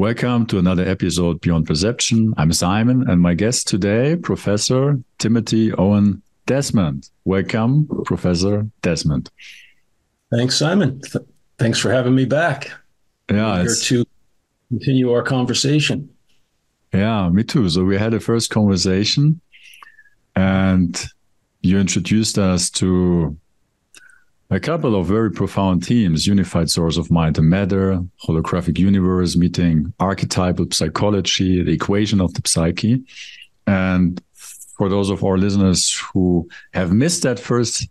Welcome to another episode Beyond Perception. I'm Simon, and my guest today, Professor Timothy Owen Desmond. Welcome, Professor Desmond. Thanks, Simon. Th- thanks for having me back. Yeah, here to continue our conversation. Yeah, me too. So we had a first conversation, and you introduced us to a couple of very profound themes unified source of mind and matter, holographic universe, meeting archetypal psychology, the equation of the psyche. And for those of our listeners who have missed that first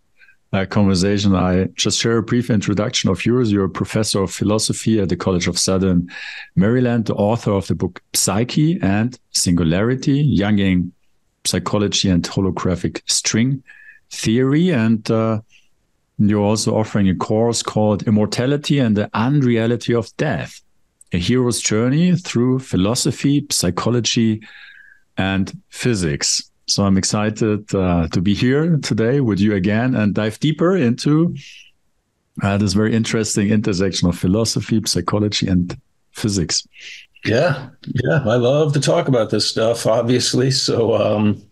uh, conversation, I just share a brief introduction of yours. You're a professor of philosophy at the College of Southern Maryland, the author of the book Psyche and Singularity, Jungian Psychology and Holographic String Theory. And uh, you're also offering a course called Immortality and the Unreality of Death, a hero's journey through philosophy, psychology, and physics. So I'm excited uh, to be here today with you again and dive deeper into uh, this very interesting intersection of philosophy, psychology, and physics. Yeah, yeah, I love to talk about this stuff, obviously. So um,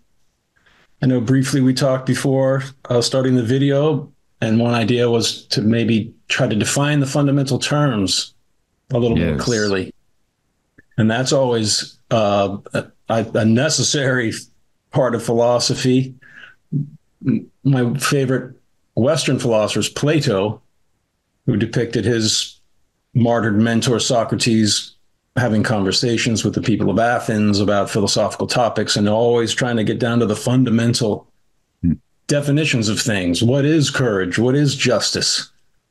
I know briefly we talked before uh, starting the video and one idea was to maybe try to define the fundamental terms a little yes. more clearly. And that's always uh, a, a, necessary part of philosophy. My favorite Western philosopher is Plato, who depicted his martyred mentor Socrates having conversations with the people of Athens about philosophical topics and always trying to get down to the fundamental definitions of things. What is courage? What is justice?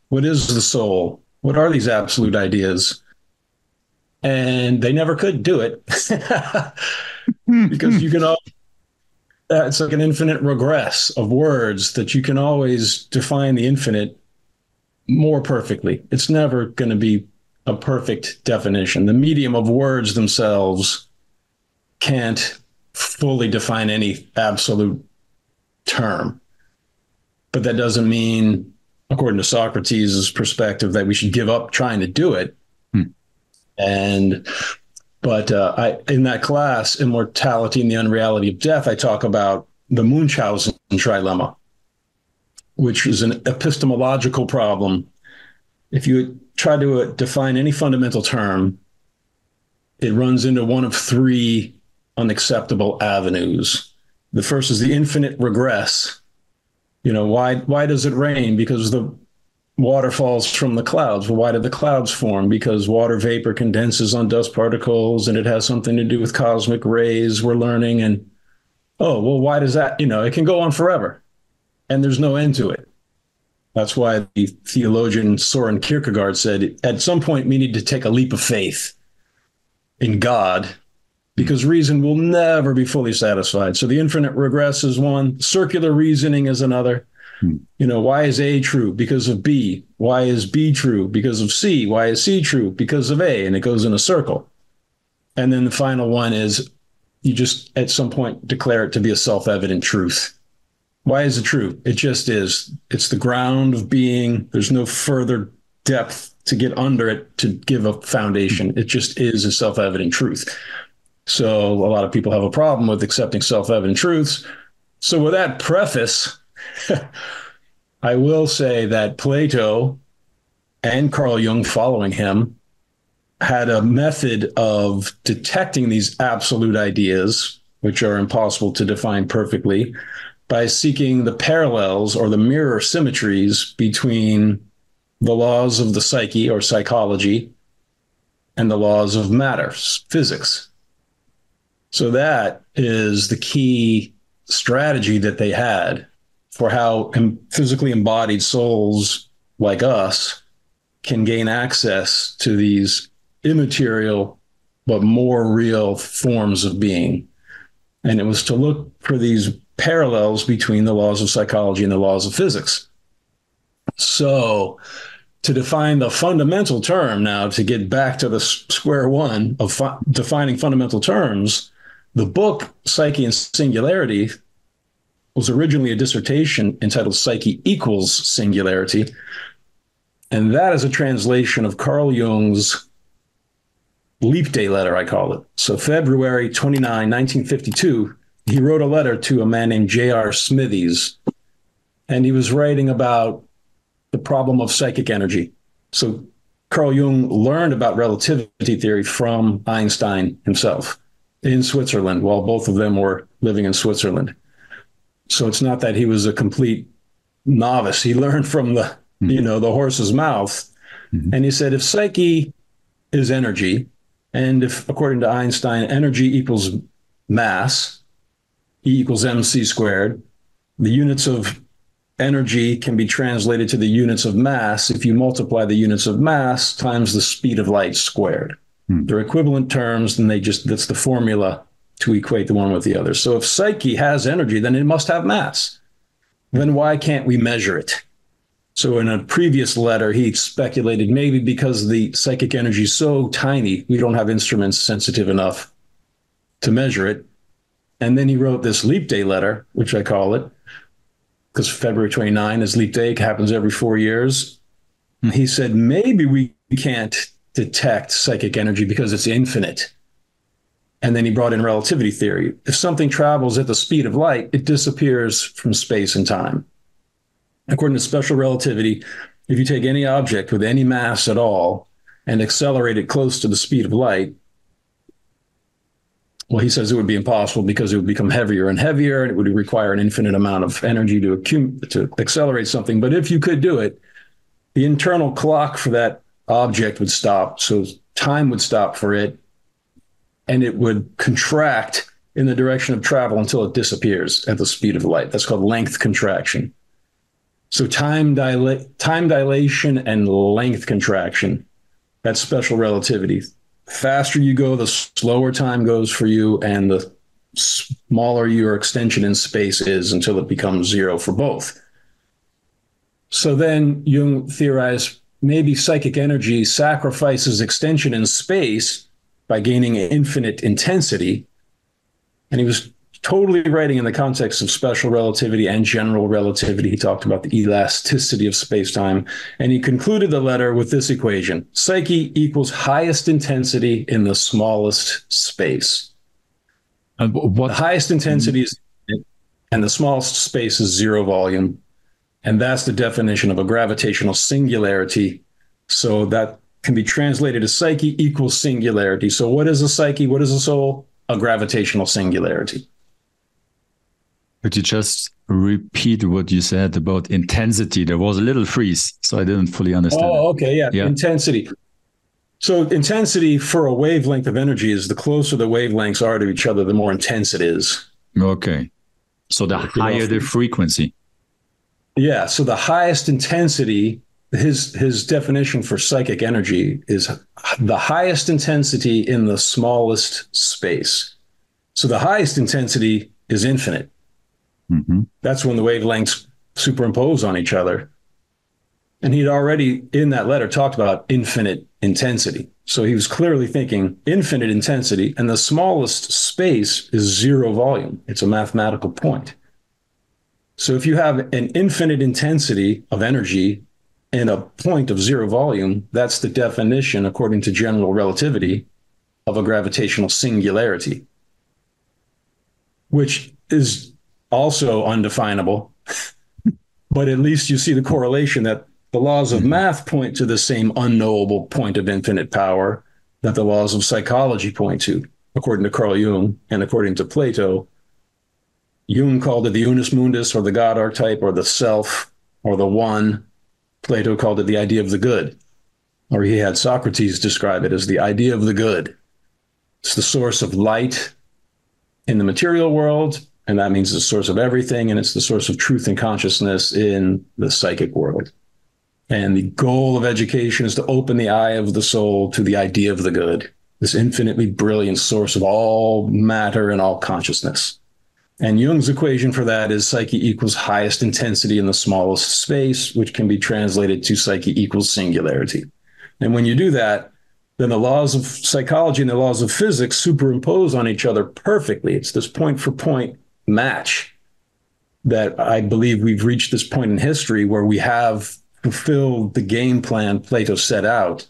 What is the soul? What are these absolute ideas? And they never could do it because you can. All, uh, it's like an infinite regress of words that you can always define the infinite more perfectly. It's never going to be a perfect definition. The medium of words themselves can't fully define any absolute term. But that doesn't mean, according to Socrates' perspective, that we should give up trying to do it. Hmm. And but uh, I, in that class, Immortality and the Unreality of Death, I talk about the Munchausen trilemma, which is an epistemological problem. If you try to uh, define any fundamental term, it runs into one of three unacceptable avenues. The first is the infinite regress. You know, why why does it rain? Because the water falls from the clouds. Well, why did the clouds form? Because water vapor condenses on dust particles and it has something to do with cosmic rays, we're learning. And oh, well, why does that? You know, it can go on forever and there's no end to it. That's why the theologian Soren Kierkegaard said at some point we need to take a leap of faith in God because reason will never be fully satisfied. So the infinite regress is one, circular reasoning is another. Hmm. You know, why is A true? Because of B. Why is B true? Because of C. Why is C true? Because of A. And it goes in a circle. And then the final one is you just at some point declare it to be a self evident truth. Why is it true? It just is. It's the ground of being. There's no further depth to get under it to give a foundation. It just is a self evident truth. So a lot of people have a problem with accepting self evident truths. So, with that preface, I will say that Plato and Carl Jung, following him, had a method of detecting these absolute ideas, which are impossible to define perfectly, by seeking the parallels or the mirror symmetries between the laws of the psyche or psychology and the laws of matter, physics. So that is the key strategy that they had for how physically embodied souls like us can gain access to these immaterial but more real forms of being. And it was to look for these parallels between the laws of psychology and the laws of physics. So, to define the fundamental term now, to get back to the square one of fu- defining fundamental terms, the book, Psyche and Singularity, was originally a dissertation entitled Psyche Equals Singularity. And that is a translation of Carl Jung's leap day letter, I call it. So February 29, 1952, he wrote a letter to a man named J.R. Smythies, and he was writing about the problem of psychic energy. So Carl Jung learned about relativity theory from Einstein himself in Switzerland while both of them were living in Switzerland. So it's not that he was a complete novice. He learned from the, mm-hmm. you know, the horse's mouth. Mm-hmm. And he said if psyche is energy, and if according to Einstein, energy equals mass, E equals mc squared, the units of energy can be translated to the units of mass if you multiply the units of mass times the speed of light squared. Hmm. They're equivalent terms, and they just that's the formula to equate the one with the other. So if psyche has energy, then it must have mass. Then why can't we measure it? So in a previous letter, he speculated maybe because the psychic energy is so tiny, we don't have instruments sensitive enough to measure it. And then he wrote this leap day letter, which I call it, because February 29 is leap day, it happens every four years. He said, maybe we can't detect psychic energy because it's infinite. And then he brought in relativity theory. If something travels at the speed of light, it disappears from space and time. According to special relativity, if you take any object with any mass at all and accelerate it close to the speed of light, well, he says it would be impossible because it would become heavier and heavier, and it would require an infinite amount of energy to accum- to accelerate something. But if you could do it, the internal clock for that object would stop, so time would stop for it, and it would contract in the direction of travel until it disappears at the speed of light. That's called length contraction. So time dila- time dilation and length contraction. That's special relativity faster you go, the slower time goes for you, and the smaller your extension in space is until it becomes zero for both. So then Jung theorized maybe psychic energy sacrifices extension in space by gaining infinite intensity. And he was totally writing in the context of special relativity and general relativity. He talked about the elasticity of spacetime. And he concluded the letter with this equation Psyche equals highest intensity in the smallest space. And what the highest intensity mm-hmm. is, and the smallest space is zero volume. And that's the definition of a gravitational singularity. So that can be translated as psyche equals singularity. So, what is a psyche? What is a soul? A gravitational singularity. Could you just repeat what you said about intensity? There was a little freeze, so I didn't fully understand. Oh, okay, yeah. yeah. Intensity. So intensity for a wavelength of energy is the closer the wavelengths are to each other, the more intense it is. Okay. So the higher the frequency. Yeah. So the highest intensity, his his definition for psychic energy is the highest intensity in the smallest space. So the highest intensity is infinite. Mm-hmm. That's when the wavelengths superimpose on each other. And he'd already in that letter talked about infinite intensity. So he was clearly thinking infinite intensity, and the smallest space is zero volume. It's a mathematical point. So if you have an infinite intensity of energy in a point of zero volume, that's the definition, according to general relativity, of a gravitational singularity, which is also undefinable. but at least you see the correlation that the laws of mm-hmm. math point to the same unknowable point of infinite power that the laws of psychology point to, according to Carl Jung and according to Plato. Jung called it the unus mundus or the God archetype or the self or the one. Plato called it the idea of the good, or he had Socrates describe it as the idea of the good. It's the source of light in the material world and that means the source of everything, and it's the source of truth and consciousness in the psychic world. And the goal of education is to open the eye of the soul to the idea of the good, this infinitely brilliant source of all matter and all consciousness. And Jung's equation for that is psyche equals highest intensity in the smallest space, which can be translated to psyche equals singularity. And when you do that, then the laws of psychology and the laws of physics superimpose on each other perfectly. It's this point for point match that I believe we've reached this point in history where we have fulfilled the game plan Plato set out.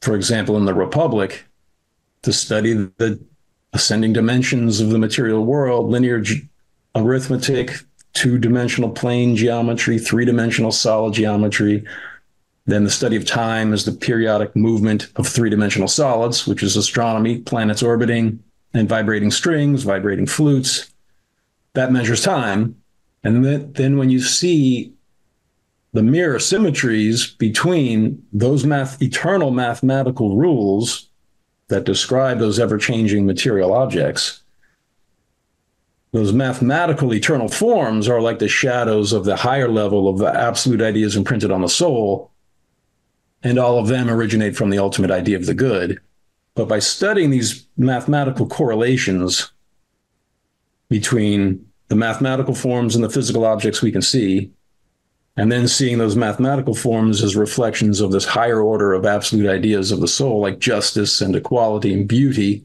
For example, in the Republic, to study the ascending dimensions of the material world, linear ge- arithmetic, two dimensional plane geometry, three dimensional solid geometry. Then the study of time is the periodic movement of three dimensional solids, which is astronomy, planets orbiting, and vibrating strings, vibrating flutes. That measures time. And then, then when you see the mirror symmetries between those math, eternal mathematical rules that describe those ever changing material objects, those mathematical eternal forms are like the shadows of the higher level of the absolute ideas imprinted on the soul. And all of them originate from the ultimate idea of the good. But by studying these mathematical correlations between the mathematical forms and the physical objects we can see, and then seeing those mathematical forms as reflections of this higher order of absolute ideas of the soul, like justice and equality and beauty,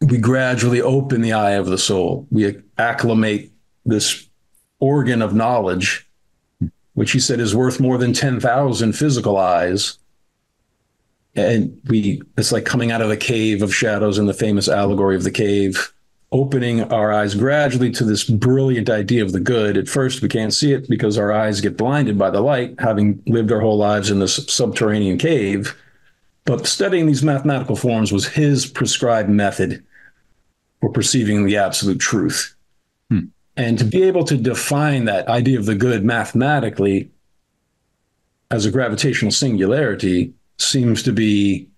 we gradually open the eye of the soul. We acclimate this organ of knowledge, which he said is worth more than 10,000 physical eyes. And we, it's like coming out of a cave of shadows in the famous allegory of the cave opening our eyes gradually to this brilliant idea of the good. At first, we can't see it because our eyes get blinded by the light, having lived our whole lives in this subterranean cave. But studying these mathematical forms was his prescribed method for perceiving the absolute truth. Hmm. And to be able to define that idea of the good mathematically as a gravitational singularity seems to be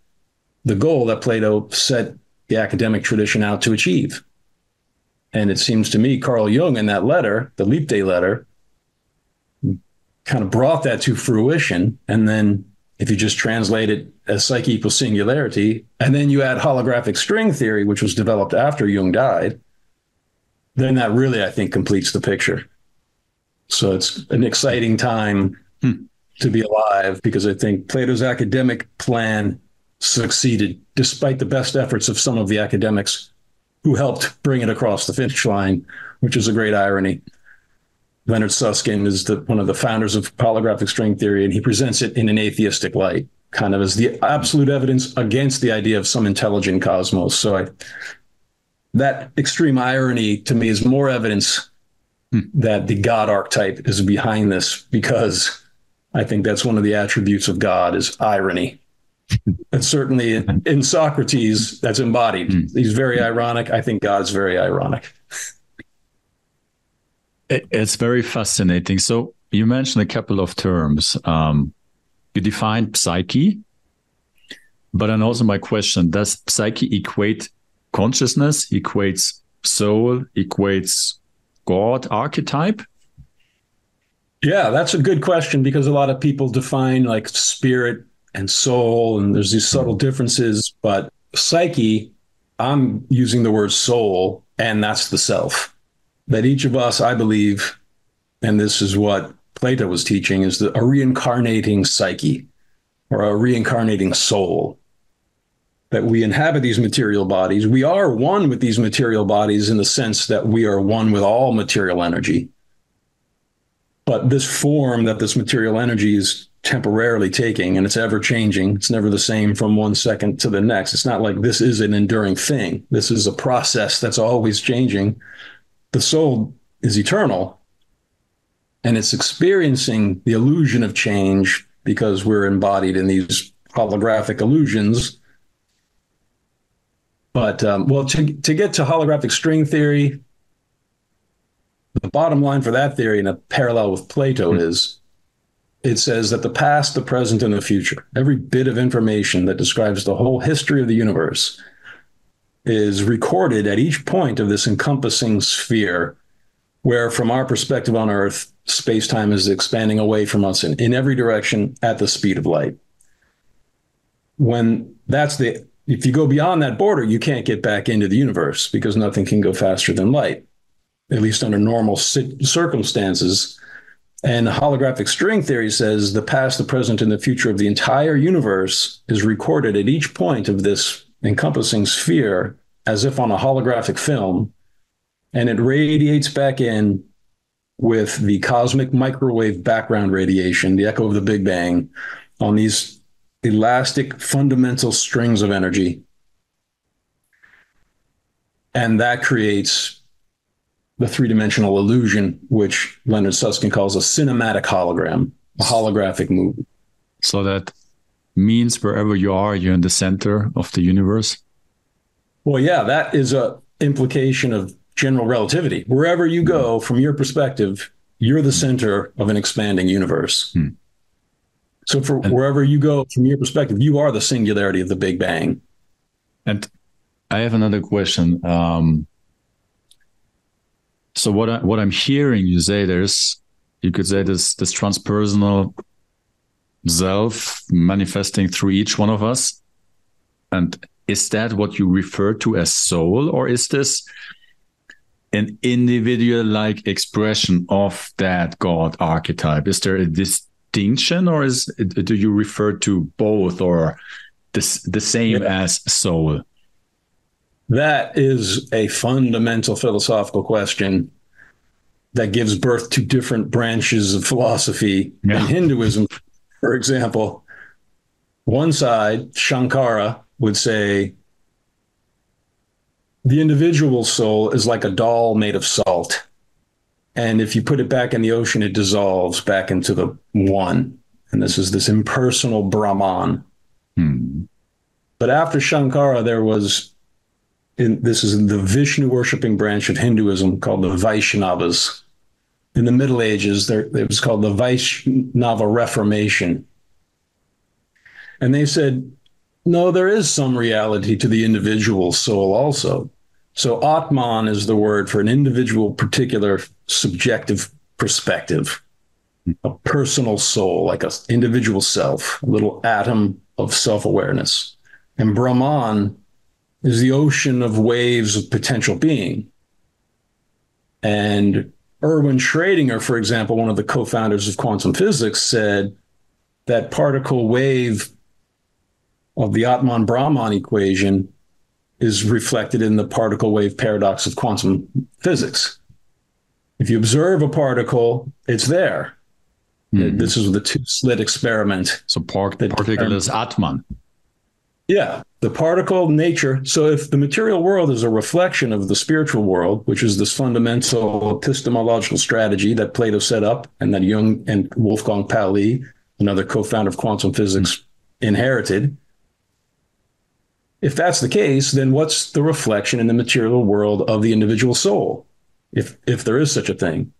the goal that Plato set the academic tradition out to achieve. And it seems to me Carl Jung in that letter, the Leap Day letter, kind of brought that to fruition. And then if you just translate it as psyche equals singularity, and then you add holographic string theory, which was developed after Jung died, then that really, I think, completes the picture. So it's an exciting time hmm. to be alive because I think Plato's academic plan succeeded despite the best efforts of some of the academics who helped bring it across the finish line, which is a great irony. Leonard Susskind is the, one of the founders of holographic string theory, and he presents it in an atheistic light, kind of as the absolute evidence against the idea of some intelligent cosmos. So I, that extreme irony to me is more evidence hmm. that the God archetype is behind this, because I think that's one of the attributes of God is irony. And certainly in, in Socrates, that's embodied. Mm. He's very ironic. I think God's very ironic. It's very fascinating. So you mentioned a couple of terms. Um, you defined psyche, but then also my question: Does psyche equate consciousness? Equates soul? Equates God archetype? Yeah, that's a good question because a lot of people define like spirit and soul, and there's these subtle differences. But psyche, I'm using the word soul, and that's the self. That each of us, I believe, and this is what Plato was teaching, is the, a reincarnating psyche or a reincarnating soul. That we inhabit these material bodies. We are one with these material bodies in the sense that we are one with all material energy. But this form that this material energy is temporarily taking and it's ever changing. It's never the same from one second to the next. It's not like this is an enduring thing. This is a process that's always changing. The soul is eternal and it's experiencing the illusion of change because we're embodied in these holographic illusions. But um, well, to, to get to holographic string theory, the bottom line for that theory, in a parallel with Plato, mm-hmm. is it says that the past, the present, and the future, every bit of information that describes the whole history of the universe, is recorded at each point of this encompassing sphere, where, from our perspective on Earth, space time is expanding away from us in, in every direction at the speed of light. When that's the if you go beyond that border, you can't get back into the universe because nothing can go faster than light, at least under normal circumstances and holographic string theory says the past, the present, and the future of the entire universe is recorded at each point of this encompassing sphere as if on a holographic film. And it radiates back in with the cosmic microwave background radiation, the echo of the Big Bang, on these elastic fundamental strings of energy. And that creates the three dimensional illusion, which Leonard Susskind calls a cinematic hologram, a holographic movie. So that means wherever you are, you're in the center of the universe. Well, yeah, that is a implication of general relativity. Wherever you go, from your perspective, you're the center of an expanding universe. Hmm. So, for and, wherever you go, from your perspective, you are the singularity of the Big Bang. And I have another question. Um, so, what I, what I'm hearing you say, there's you could say this this transpersonal self manifesting through each one of us, and is that what you refer to as soul, or is this an individual like expression of that God archetype? Is there a distinction, or is do you refer to both, or the, the same yeah. as soul? That is a fundamental philosophical question that gives birth to different branches of philosophy. Yeah. In Hinduism, for example, one side, Shankara, would say the individual soul is like a doll made of salt. And if you put it back in the ocean, it dissolves back into the one. And this is this impersonal Brahman. Hmm. But after Shankara, there was, in, this is the Vishnu worshiping branch of Hinduism called the Vaishnavas. In the Middle Ages, there, it was called the Vaishnava Reformation. And they said no, there is some reality to the individual soul also. So Atman is the word for an individual, particular subjective perspective, a personal soul, like an individual self, a little atom of self awareness. And Brahman is the ocean of waves of potential being. And Erwin Schrödinger, for example, one of the co founders of quantum physics, said that particle wave of the Atman Brahman equation is reflected in the particle wave paradox of quantum physics. If you observe a particle, it's there. Mm-hmm. This is the two slit experiment. So part, the particle is Atman. Yeah, the particle nature. So if the material world is a reflection of the spiritual world, which is this fundamental epistemological strategy that Plato set up and that Jung and Wolfgang Pauli, another co-founder of quantum physics, mm-hmm. inherited, if that's the case, then what's the reflection in the material world of the individual soul, if if there is such a thing?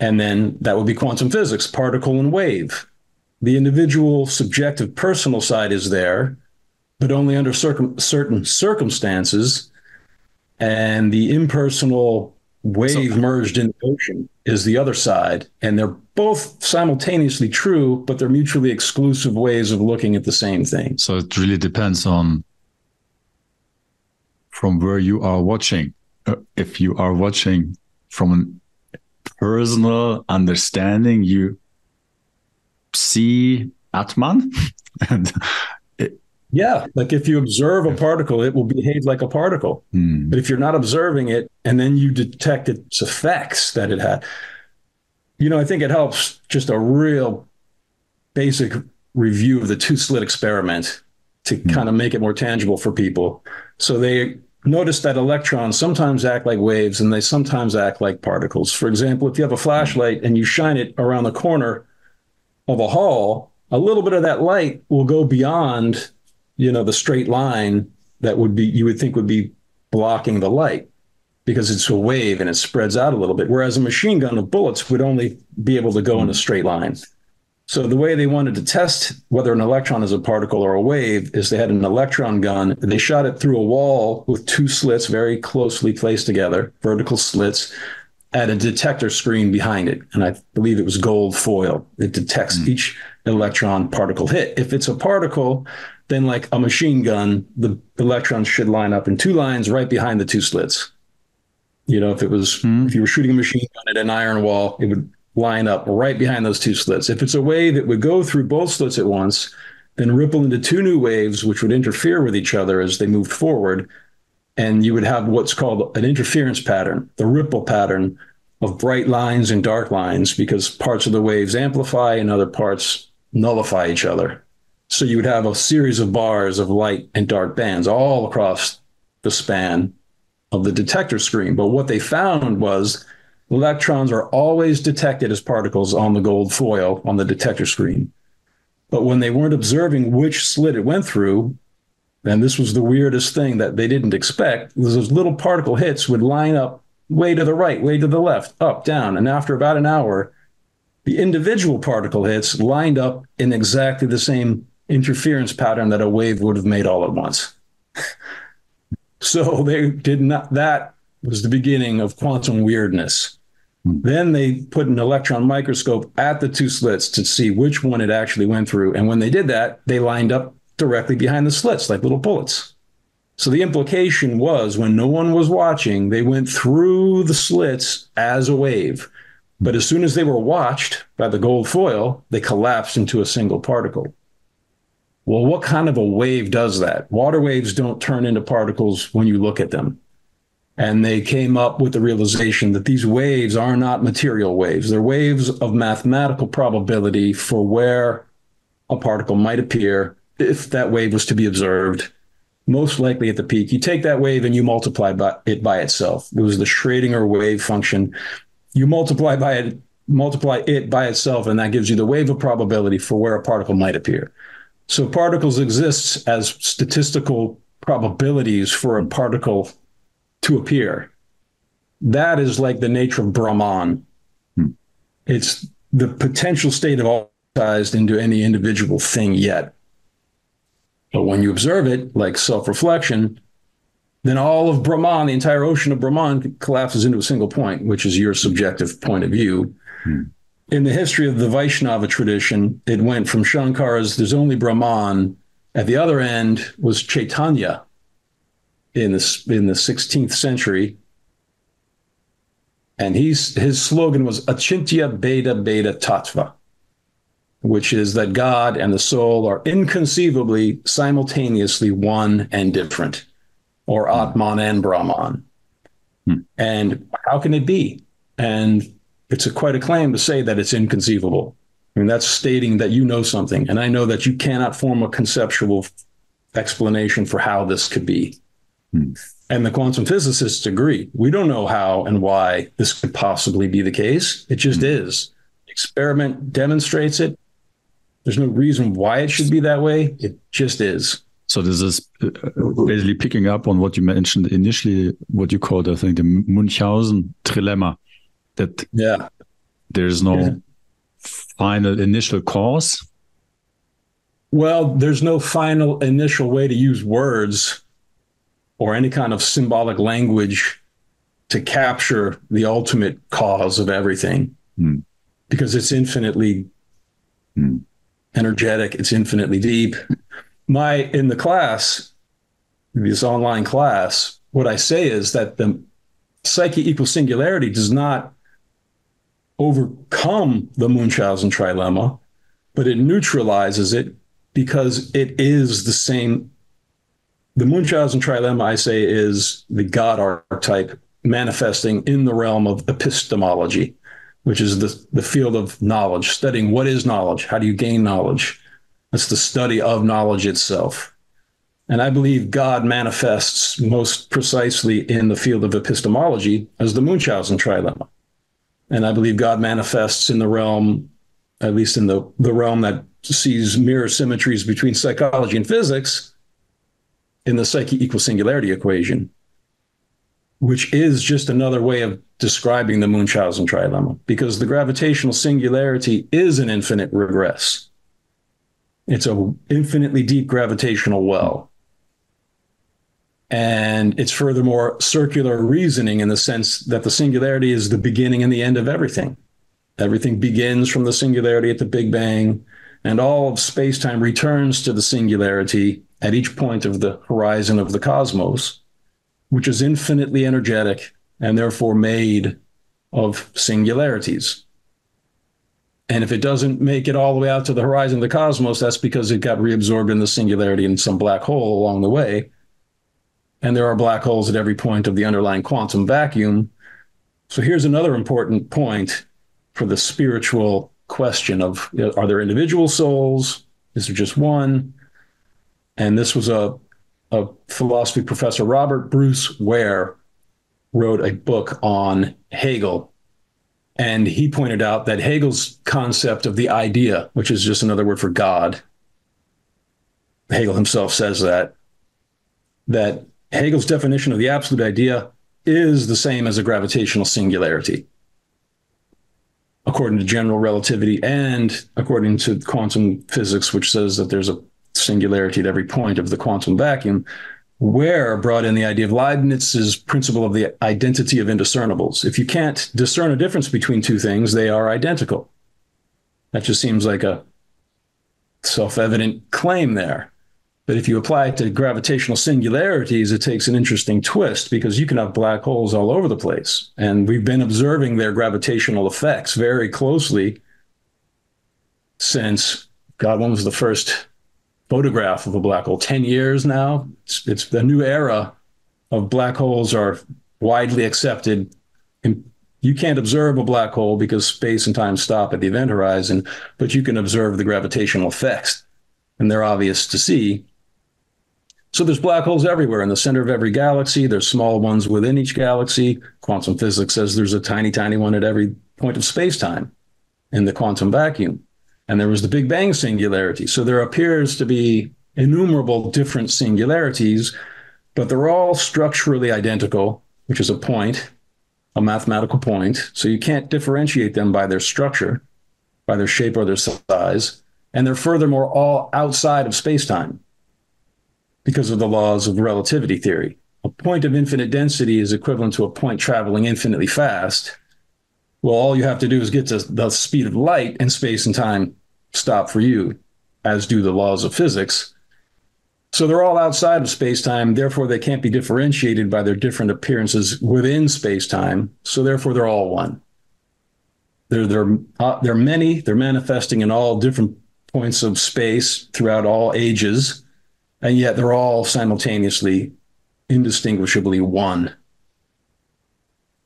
And then that would be quantum physics, particle and wave. The individual subjective personal side is there, but only under circum- certain circumstances. And the impersonal wave so, merged in the ocean is the other side. And they're both simultaneously true, but they're mutually exclusive ways of looking at the same thing. So it really depends on from where you are watching. Uh, if you are watching from a personal understanding, you see Atman and yeah, like if you observe a particle, it will behave like a particle. Mm. But if you're not observing it and then you detect its effects that it had, you know, I think it helps just a real basic review of the two slit experiment to mm. kind of make it more tangible for people. So they notice that electrons sometimes act like waves and they sometimes act like particles. For example, if you have a flashlight and you shine it around the corner of a hall, a little bit of that light will go beyond you know, the straight line that would be, you would think would be blocking the light because it's a wave and it spreads out a little bit. Whereas a machine gun of bullets would only be able to go in a straight line. So the way they wanted to test whether an electron is a particle or a wave is they had an electron gun. And they shot it through a wall with two slits very closely placed together, vertical slits, at a detector screen behind it. And I believe it was gold foil. It detects mm. each electron particle hit. If it's a particle, then like a machine gun, the electrons should line up in two lines right behind the two slits. You know, if it was mm. if you were shooting a machine gun at an iron wall, it would line up right behind those two slits. If it's a wave, it would go through both slits at once, then ripple into two new waves, which would interfere with each other as they moved forward. And you would have what's called an interference pattern, the ripple pattern of bright lines and dark lines, because parts of the waves amplify and other parts nullify each other. So you would have a series of bars of light and dark bands all across the span of the detector screen. But what they found was electrons are always detected as particles on the gold foil on the detector screen. But when they weren't observing which slit it went through, and this was the weirdest thing that they didn't expect, was those little particle hits would line up way to the right, way to the left, up, down. And after about an hour, the individual particle hits lined up in exactly the same interference pattern that a wave would have made all at once. so they did not, that was the beginning of quantum weirdness. Hmm. Then they put an electron microscope at the two slits to see which one it actually went through. And when they did that, they lined up directly behind the slits like little bullets. So the implication was when no one was watching, they went through the slits as a wave. But as soon as they were watched by the gold foil, they collapsed into a single particle. Well, what kind of a wave does that? Water waves don't turn into particles when you look at them. And they came up with the realization that these waves are not material waves. They're waves of mathematical probability for where a particle might appear if that wave was to be observed, most likely at the peak. You take that wave and you multiply by it by itself. It was the Schrodinger wave function. You multiply by it, multiply it by itself, and that gives you the wave of probability for where a particle might appear. So particles exist as statistical probabilities for a particle to appear. That is like the nature of Brahman. Hmm. It's the potential state of all sized into any individual thing yet. But when you observe it, like self reflection, then all of Brahman, the entire ocean of Brahman, collapses into a single point, which is your subjective point of view. Hmm in the history of the Vaishnava tradition, it went from Shankara's "There's only Brahman." At the other end was Chaitanya in the in the 16th century, and he's his slogan was "Achintya Bheda Bheda Tattva," which is that God and the soul are inconceivably simultaneously one and different, or Atman and Brahman. Hmm. And how can it be? And it's a quite a claim to say that it's inconceivable. I mean, that's stating that you know something, and I know that you cannot form a conceptual explanation for how this could be. Hmm. And the quantum physicists agree. We don't know how and why this could possibly be the case. It just hmm. is. Experiment demonstrates it. There's no reason why it should be that way. It just is. So this is uh, basically picking up on what you mentioned initially, what you called, I think, the Munchausen trilemma that yeah there's no yeah. final initial cause well there's no final initial way to use words or any kind of symbolic language to capture the ultimate cause of everything hmm. because it's infinitely hmm. Energetic it's infinitely deep my in the class this online class what i say is that the psyche equals singularity does not overcome the Munchausen trilemma, but it neutralizes it because it is the same. The Munchausen trilemma, I say, is the God archetype manifesting in the realm of epistemology, which is the, the field of knowledge, studying what is knowledge? How do you gain knowledge? That's the study of knowledge itself. And I believe God manifests most precisely in the field of epistemology as the Munchausen trilemma. And I believe God manifests in the realm, at least in the, the realm that sees mirror symmetries between psychology and physics, in the psyche equal singularity equation, which is just another way of describing the Munchausen trilemma, because the gravitational singularity is an infinite regress. It's an infinitely deep gravitational well. And it's furthermore circular reasoning in the sense that the singularity is the beginning and the end of everything. Everything begins from the singularity at the Big Bang, and all of space time returns to the singularity at each point of the horizon of the cosmos, which is infinitely energetic and therefore made of singularities. And if it doesn't make it all the way out to the horizon of the cosmos, that's because it got reabsorbed in the singularity in some black hole along the way and there are black holes at every point of the underlying quantum vacuum. So here's another important point for the spiritual question of are there individual souls Is there just one? And this was a, a philosophy professor, Robert Bruce Ware, wrote a book on Hegel. And he pointed out that Hegel's concept of the idea, which is just another word for God, Hegel himself says that, that Hegel's definition of the absolute idea is the same as a gravitational singularity, according to general relativity and according to quantum physics, which says that there's a singularity at every point of the quantum vacuum. Ware brought in the idea of Leibniz's principle of the identity of indiscernibles. If you can't discern a difference between two things, they are identical. That just seems like a self evident claim there. But if you apply it to gravitational singularities, it takes an interesting twist because you can have black holes all over the place. And we've been observing their gravitational effects very closely since, God, when was the first photograph of a black hole? 10 years now. It's, it's the new era of black holes are widely accepted. And You can't observe a black hole because space and time stop at the event horizon, but you can observe the gravitational effects, and they're obvious to see so there's black holes everywhere in the center of every galaxy. There's small ones within each galaxy. Quantum physics says there's a tiny, tiny one at every point of space-time in the quantum vacuum. And there was the Big Bang singularity. So there appears to be innumerable different singularities, but they're all structurally identical, which is a point, a mathematical point. So you can't differentiate them by their structure, by their shape or their size. And they're furthermore all outside of space-time because of the laws of relativity theory. A point of infinite density is equivalent to a point traveling infinitely fast. Well, all you have to do is get to the speed of light, and space and time stop for you, as do the laws of physics. So they're all outside of space time. Therefore, they can't be differentiated by their different appearances within space time. So therefore, they're all one. They're, they're, uh, they're many, they're manifesting in all different points of space throughout all ages and yet they're all simultaneously indistinguishably one.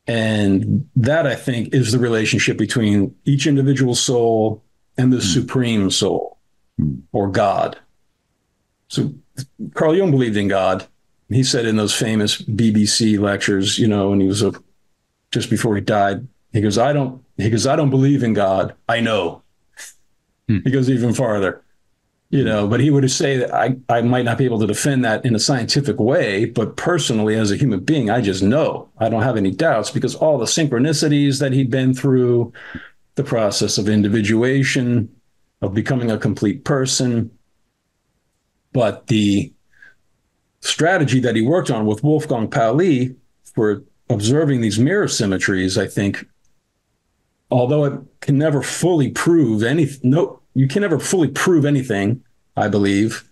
And that I think is the relationship between each individual soul and the mm. supreme soul mm. or God. So Carl Jung believed in God. He said in those famous BBC lectures, you know, and he was a, just before he died, he goes, I don't, he goes, I don't believe in God. I know. Mm. He goes even farther you know but he would say that I, I might not be able to defend that in a scientific way but personally as a human being i just know i don't have any doubts because all the synchronicities that he'd been through the process of individuation of becoming a complete person but the strategy that he worked on with wolfgang pauli for observing these mirror symmetries i think although it can never fully prove any no you can never fully prove anything, I believe,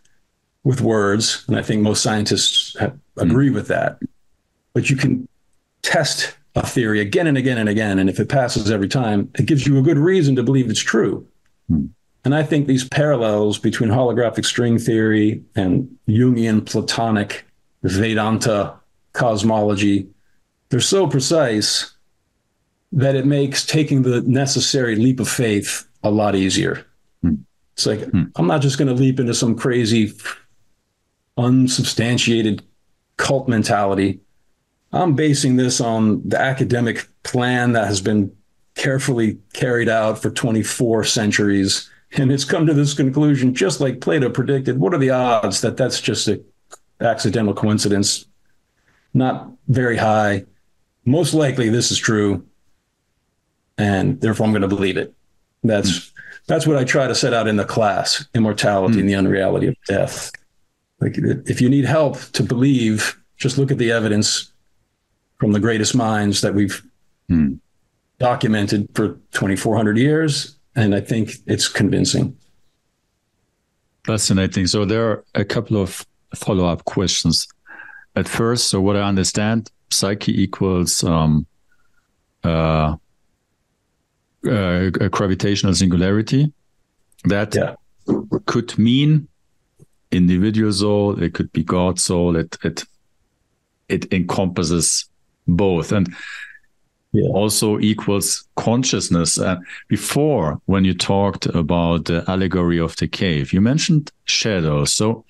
with words. And I think most scientists agree mm. with that. But you can test a theory again and again and again. And if it passes every time, it gives you a good reason to believe it's true. Mm. And I think these parallels between holographic string theory and Jungian Platonic Vedanta cosmology, they're so precise that it makes taking the necessary leap of faith a lot easier. It's like, hmm. I'm not just going to leap into some crazy, unsubstantiated cult mentality. I'm basing this on the academic plan that has been carefully carried out for 24 centuries. And it's come to this conclusion, just like Plato predicted. What are the odds that that's just an accidental coincidence? Not very high. Most likely, this is true. And therefore, I'm going to believe it. That's that's what I try to set out in the class immortality mm. and the unreality of death. Like, if you need help to believe, just look at the evidence from the greatest minds that we've mm. documented for 2,400 years. And I think it's convincing. Fascinating. So, there are a couple of follow up questions. At first, so what I understand, psyche equals um, uh, uh, a gravitational singularity that yeah. could mean individual soul it could be god soul it it it encompasses both and yeah. also equals consciousness. Uh, before, when you talked about the allegory of the cave, you mentioned shadows. So,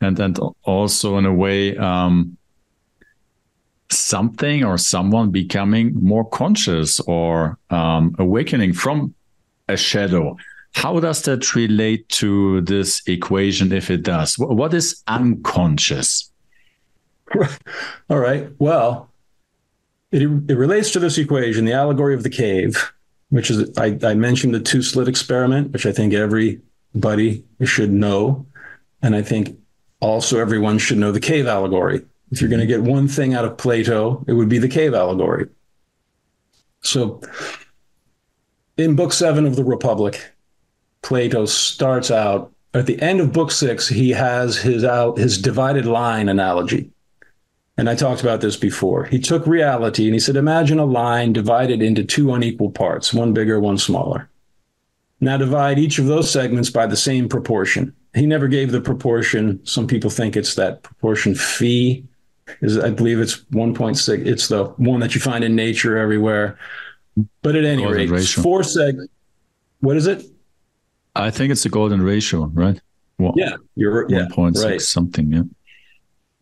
and and also in a way, um, something or someone becoming more conscious or um, awakening from a shadow. How does that relate to this equation, if it does? What is unconscious? All right. Well, it, it relates to this equation, the allegory of the cave, which is, I, I mentioned the two slit experiment, which I think everybody should know. And I think also everyone should know the cave allegory. If you're going to get one thing out of Plato, it would be the cave allegory. So in book seven of the Republic, Plato starts out at the end of book six, he has his out his divided line analogy. And I talked about this before. He took reality and he said, imagine a line divided into two unequal parts, one bigger, one smaller. Now divide each of those segments by the same proportion. He never gave the proportion. Some people think it's that proportion phi is I believe it's 1.6. It's the one that you find in nature everywhere. But at any golden rate, ratio. four seg. What is it? I think it's the golden ratio, right? Well, yeah, you're yeah, 1.6 right. something. Yeah.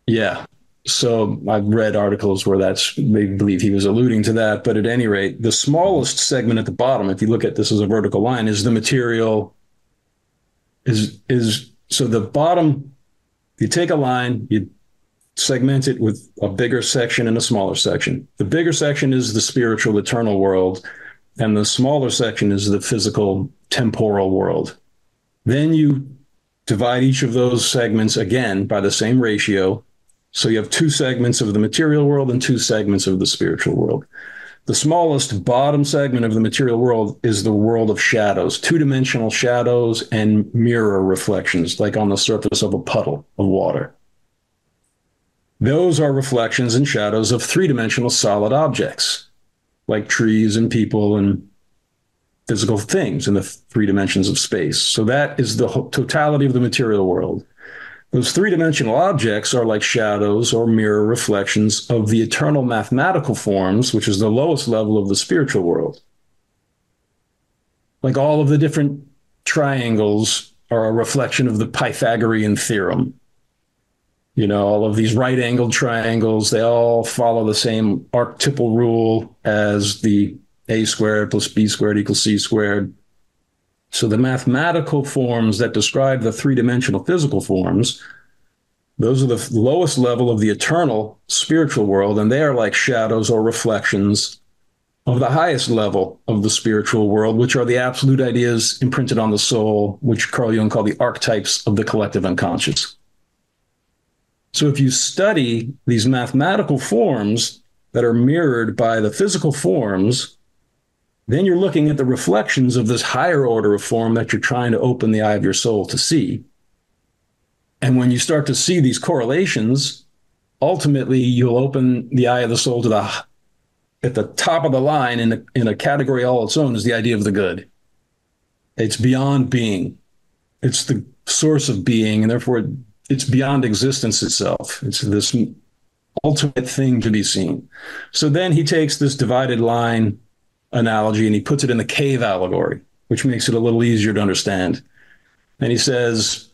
Yeah. So I've read articles where that's they believe he was alluding to that. But at any rate, the smallest segment at the bottom, if you look at this as a vertical line, is the material. Is is so the bottom. You take a line, you segment it with a bigger section and a smaller section. The bigger section is the spiritual eternal world, and the smaller section is the physical temporal world. Then you divide each of those segments again by the same ratio. So you have two segments of the material world and two segments of the spiritual world. The smallest bottom segment of the material world is the world of shadows, two dimensional shadows and mirror reflections, like on the surface of a puddle of water. Those are reflections and shadows of three dimensional solid objects, like trees and people and physical things in the three dimensions of space. So that is the totality of the material world. Those three dimensional objects are like shadows or mirror reflections of the eternal mathematical forms, which is the lowest level of the spiritual world. Like all of the different triangles are a reflection of the Pythagorean theorem you know, all of these right angled triangles, they all follow the same archetypal rule as the a squared plus b squared equals c squared. So the mathematical forms that describe the three dimensional physical forms, those are the lowest level of the eternal spiritual world, and they are like shadows or reflections of the highest level of the spiritual world, which are the absolute ideas imprinted on the soul, which Carl Jung called the archetypes of the collective unconscious. So if you study these mathematical forms that are mirrored by the physical forms, then you're looking at the reflections of this higher order of form that you're trying to open the eye of your soul to see. And when you start to see these correlations, ultimately you'll open the eye of the soul to the at the top of the line in a, in a category all its own is the idea of the good. It's beyond being. It's the source of being, and therefore it's beyond existence itself. It's this ultimate thing to be seen. So then he takes this divided line analogy and he puts it in the cave allegory, which makes it a little easier to understand. And he says,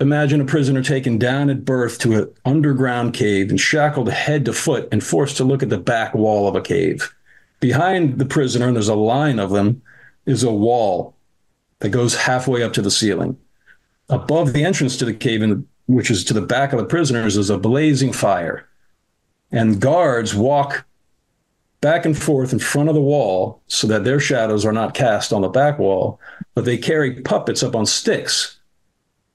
Imagine a prisoner taken down at birth to an underground cave and shackled head to foot and forced to look at the back wall of a cave. Behind the prisoner, and there's a line of them, is a wall that goes halfway up to the ceiling. Above the entrance to the cave in which is to the back of the prisoners, is a blazing fire. And guards walk back and forth in front of the wall so that their shadows are not cast on the back wall, but they carry puppets up on sticks,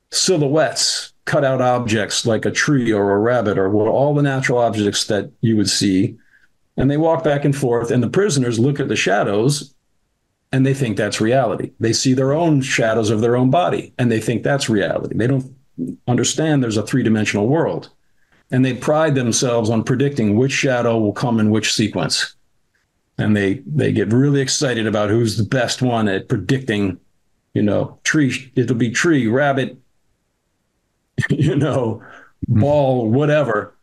silhouettes, cut out objects like a tree or a rabbit or all the natural objects that you would see. And they walk back and forth, and the prisoners look at the shadows and they think that's reality. They see their own shadows of their own body and they think that's reality. They don't understand there's a three dimensional world. And they pride themselves on predicting which shadow will come in which sequence. And they, they get really excited about who's the best one at predicting, you know, tree, it'll be tree, rabbit, you know, hmm. ball, whatever.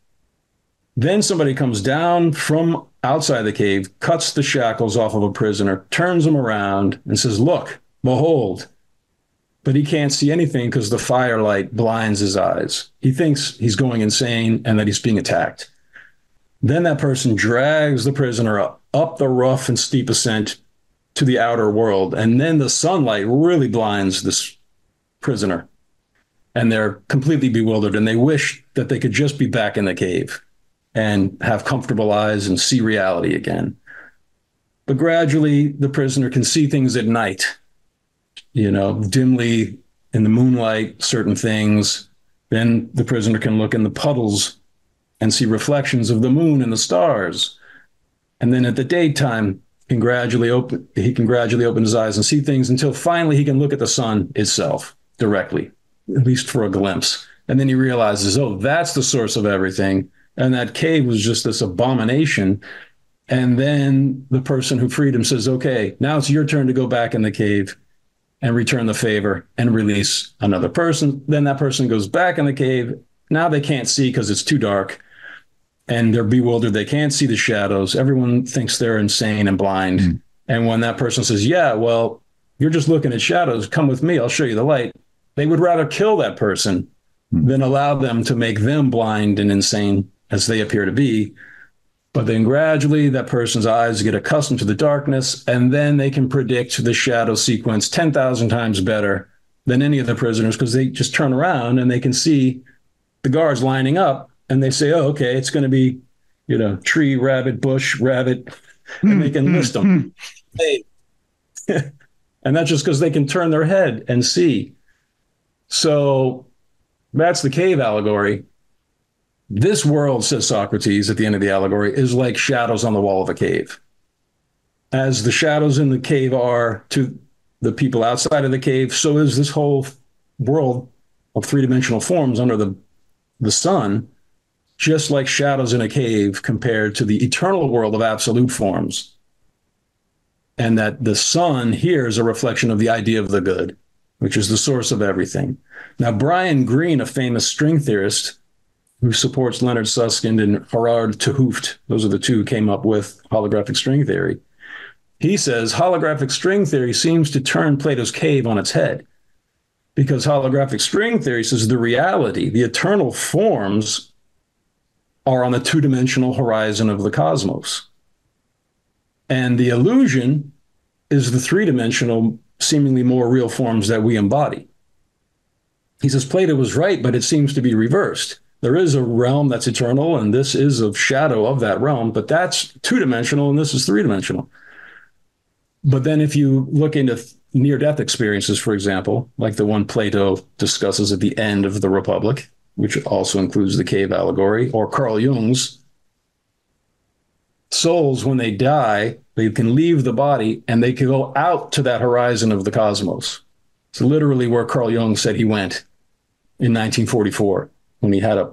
Then somebody comes down from outside the cave, cuts the shackles off of a prisoner, turns him around, and says, Look, behold. But he can't see anything because the firelight blinds his eyes. He thinks he's going insane and that he's being attacked. Then that person drags the prisoner up, up the rough and steep ascent to the outer world. And then the sunlight really blinds this prisoner. And they're completely bewildered and they wish that they could just be back in the cave and have comfortable eyes and see reality again. But gradually, the prisoner can see things at night, you know, dimly in the moonlight, certain things. Then the prisoner can look in the puddles and see reflections of the moon and the stars. And then at the daytime, can gradually open he can gradually open his eyes and see things until finally he can look at the sun itself directly, at least for a glimpse. And then he realizes, oh, that's the source of everything and that cave was just this abomination. And then the person who freed him says, okay, now it's your turn to go back in the cave and return the favor and release another person. Then that person goes back in the cave. Now they can't see because it's too dark and they're bewildered. They can't see the shadows. Everyone thinks they're insane and blind. Mm. And when that person says, yeah, well, you're just looking at shadows, come with me, I'll show you the light. They would rather kill that person mm. than allow them to make them blind and insane as they appear to be. But then gradually that person's eyes get accustomed to the darkness, and then they can predict the shadow sequence 10,000 times better than any of the prisoners because they just turn around and they can see the guards lining up and they say, oh, okay, it's going to be, you know, tree, rabbit, bush, rabbit, and they can hmm, list hmm, hmm. them. and that's just because they can turn their head and see. So that's the cave allegory. This world, says Socrates at the end of the allegory, is like shadows on the wall of a cave. As the shadows in the cave are to the people outside of the cave, so is this whole world of three dimensional forms under the, the sun, just like shadows in a cave compared to the eternal world of absolute forms. And that the sun here is a reflection of the idea of the good, which is the source of everything. Now, Brian Greene, a famous string theorist, who supports Leonard Susskind and Gerard 't Hooft. Those are the two who came up with holographic string theory. He says holographic string theory seems to turn Plato's cave on its head because holographic string theory says the reality, the eternal forms, are on the two dimensional horizon of the cosmos. And the illusion is the three dimensional, seemingly more real forms that we embody. He says Plato was right, but it seems to be reversed there is a realm that's eternal, and this is a shadow of that realm, but that's two dimensional, and this is three dimensional. But then if you look into near death experiences, for example, like the one Plato discusses at the end of the Republic, which also includes the cave allegory, or Carl Jung's, souls, when they die, they can leave the body and they can go out to that horizon of the cosmos. It's literally where Carl Jung said he went in 1944 when he had a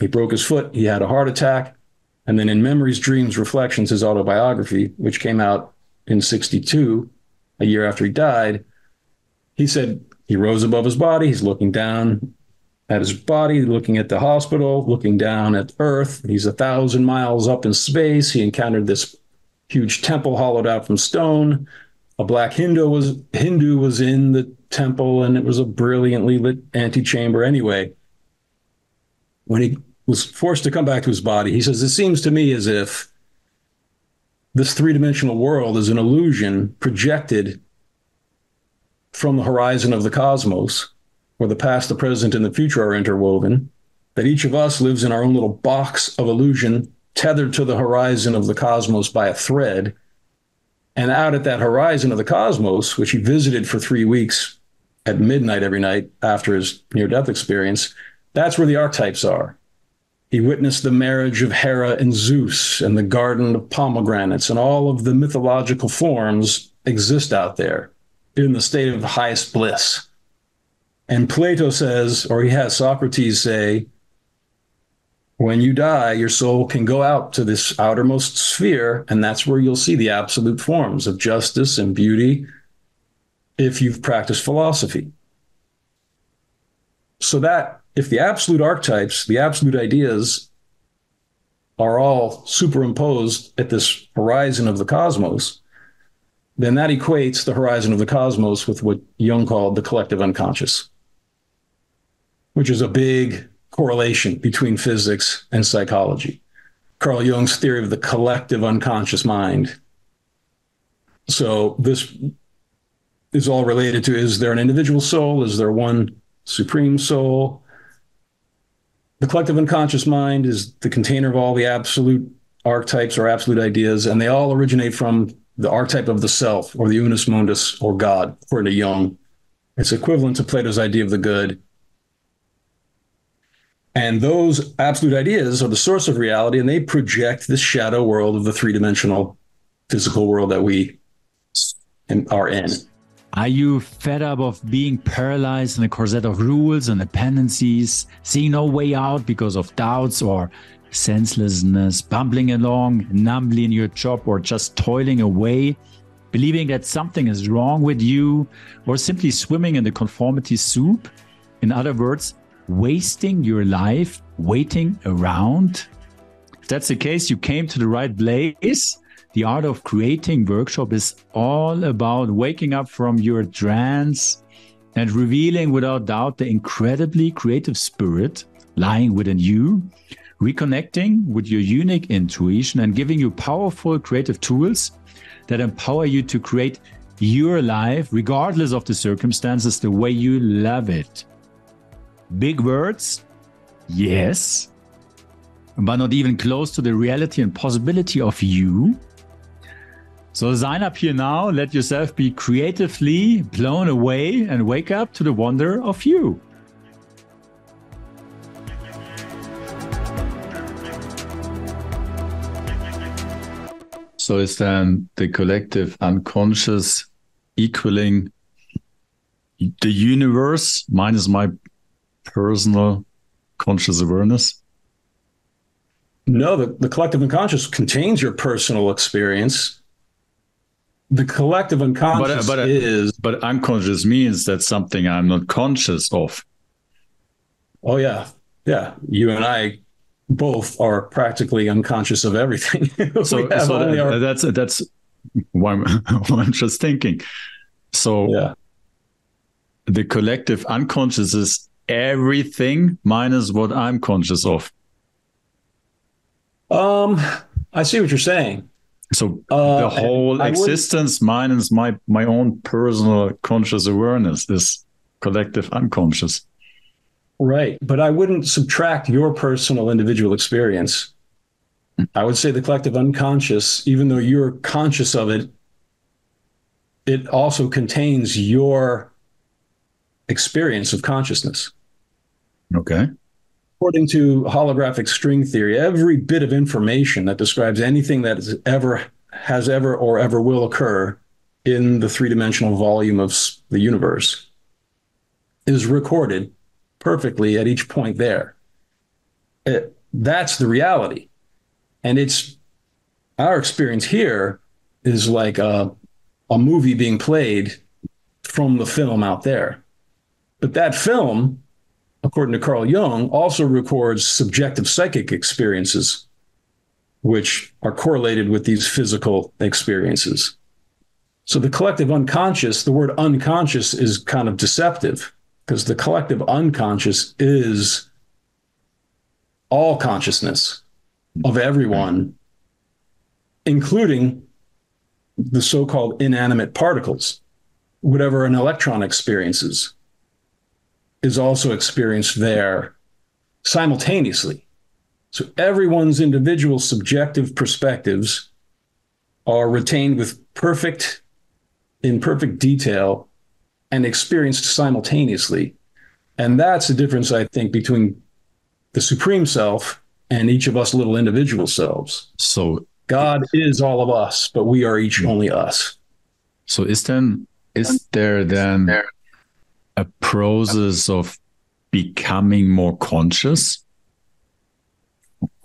he broke his foot, he had a heart attack, and then in Memories, Dreams, Reflections, his autobiography, which came out in 62, a year after he died, he said he rose above his body, he's looking down at his body, looking at the hospital, looking down at Earth. He's a thousand miles up in space. He encountered this huge temple hollowed out from stone. A black Hindu was Hindu was in the temple, and it was a brilliantly lit antechamber. Anyway, when he was forced to come back to his body, he says, It seems to me as if this three dimensional world is an illusion projected from the horizon of the cosmos, where the past, the present, and the future are interwoven, that each of us lives in our own little box of illusion tethered to the horizon of the cosmos by a thread. And out at that horizon of the cosmos, which he visited for three weeks at midnight every night after his near death experience, that's where the archetypes are. He witnessed the marriage of Hera and Zeus and the garden of pomegranates, and all of the mythological forms exist out there in the state of the highest bliss. And Plato says, or he has Socrates say, when you die, your soul can go out to this outermost sphere, and that's where you'll see the absolute forms of justice and beauty if you've practiced philosophy. So that if the absolute archetypes, the absolute ideas are all superimposed at this horizon of the cosmos, then that equates the horizon of the cosmos with what Jung called the collective unconscious, which is a big correlation between physics and psychology. Carl Jung's theory of the collective unconscious mind. So this is all related to is there an individual soul? Is there one supreme soul? The collective unconscious mind is the container of all the absolute archetypes or absolute ideas, and they all originate from the archetype of the self or the unus mundus or God, according to Jung. It's equivalent to Plato's idea of the good. And those absolute ideas are the source of reality, and they project this shadow world of the three dimensional physical world that we are in. Are you fed up of being paralyzed in a corset of rules and dependencies, seeing no way out because of doubts or senselessness, bumbling along numbly in your job or just toiling away, believing that something is wrong with you, or simply swimming in the conformity soup? In other words, wasting your life waiting around? If that's the case, you came to the right place the Art of Creating workshop is all about waking up from your trance and revealing without doubt the incredibly creative spirit lying within you, reconnecting with your unique intuition and giving you powerful creative tools that empower you to create your life, regardless of the circumstances, the way you love it. Big words? Yes. But not even close to the reality and possibility of you so sign up here now, let yourself be creatively blown away and wake up to the wonder of you. So is then the collective unconscious equaling the universe minus my personal conscious awareness? No, the, the collective unconscious contains your personal experience. The collective unconscious but, uh, but, uh, is but unconscious means that something i'm not conscious of. Oh yeah. Yeah. You and i both are practically unconscious of everything. So, so that, our... that's that's why I'm, why I'm, just thinking. So yeah. the collective unconscious is everything minus what i'm conscious of. Um i see what you're saying. So uh, the whole existence minus my my own personal conscious awareness is collective unconscious. Right but i wouldn't subtract your personal individual experience. I would say the collective unconscious even though you're conscious of it it also contains your experience of consciousness okay according to holographic string theory, every bit of information that describes anything that ever has ever or ever will occur in the three-dimensional volume of the universe is recorded perfectly at each point there. It, that's the reality. And it's our experience here is like a, a movie being played from the film out there. But that film according to Carl Jung, also records subjective psychic experiences, which are correlated with these physical experiences. So the collective unconscious, the word unconscious is kind of deceptive because the collective unconscious is all consciousness of everyone, including the so called inanimate particles, whatever an electron experiences is also experienced there simultaneously. So everyone's individual subjective perspectives are retained with perfect, in perfect detail and experienced simultaneously. And that's the difference, I think, between the supreme self and each of us little individual selves. So God is all of us, but we are each hmm. only us. So is then is there then a process of becoming more conscious,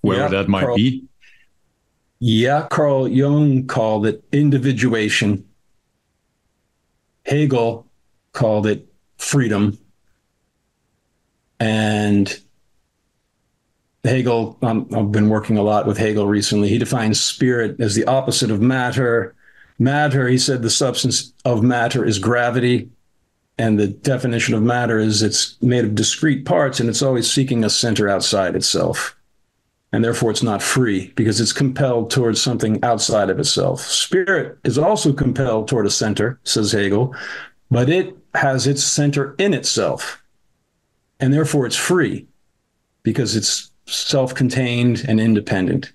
wherever yeah, that might Carl, be? Yeah, Carl Jung called it individuation. Hegel called it freedom. And Hegel, um, I've been working a lot with Hegel recently. He defines spirit as the opposite of matter. Matter, he said, the substance of matter is gravity. And the definition of matter is it's made of discrete parts and it's always seeking a center outside itself. And therefore, it's not free because it's compelled towards something outside of itself. Spirit is also compelled toward a center, says Hegel, but it has its center in itself. And therefore, it's free because it's self contained and independent.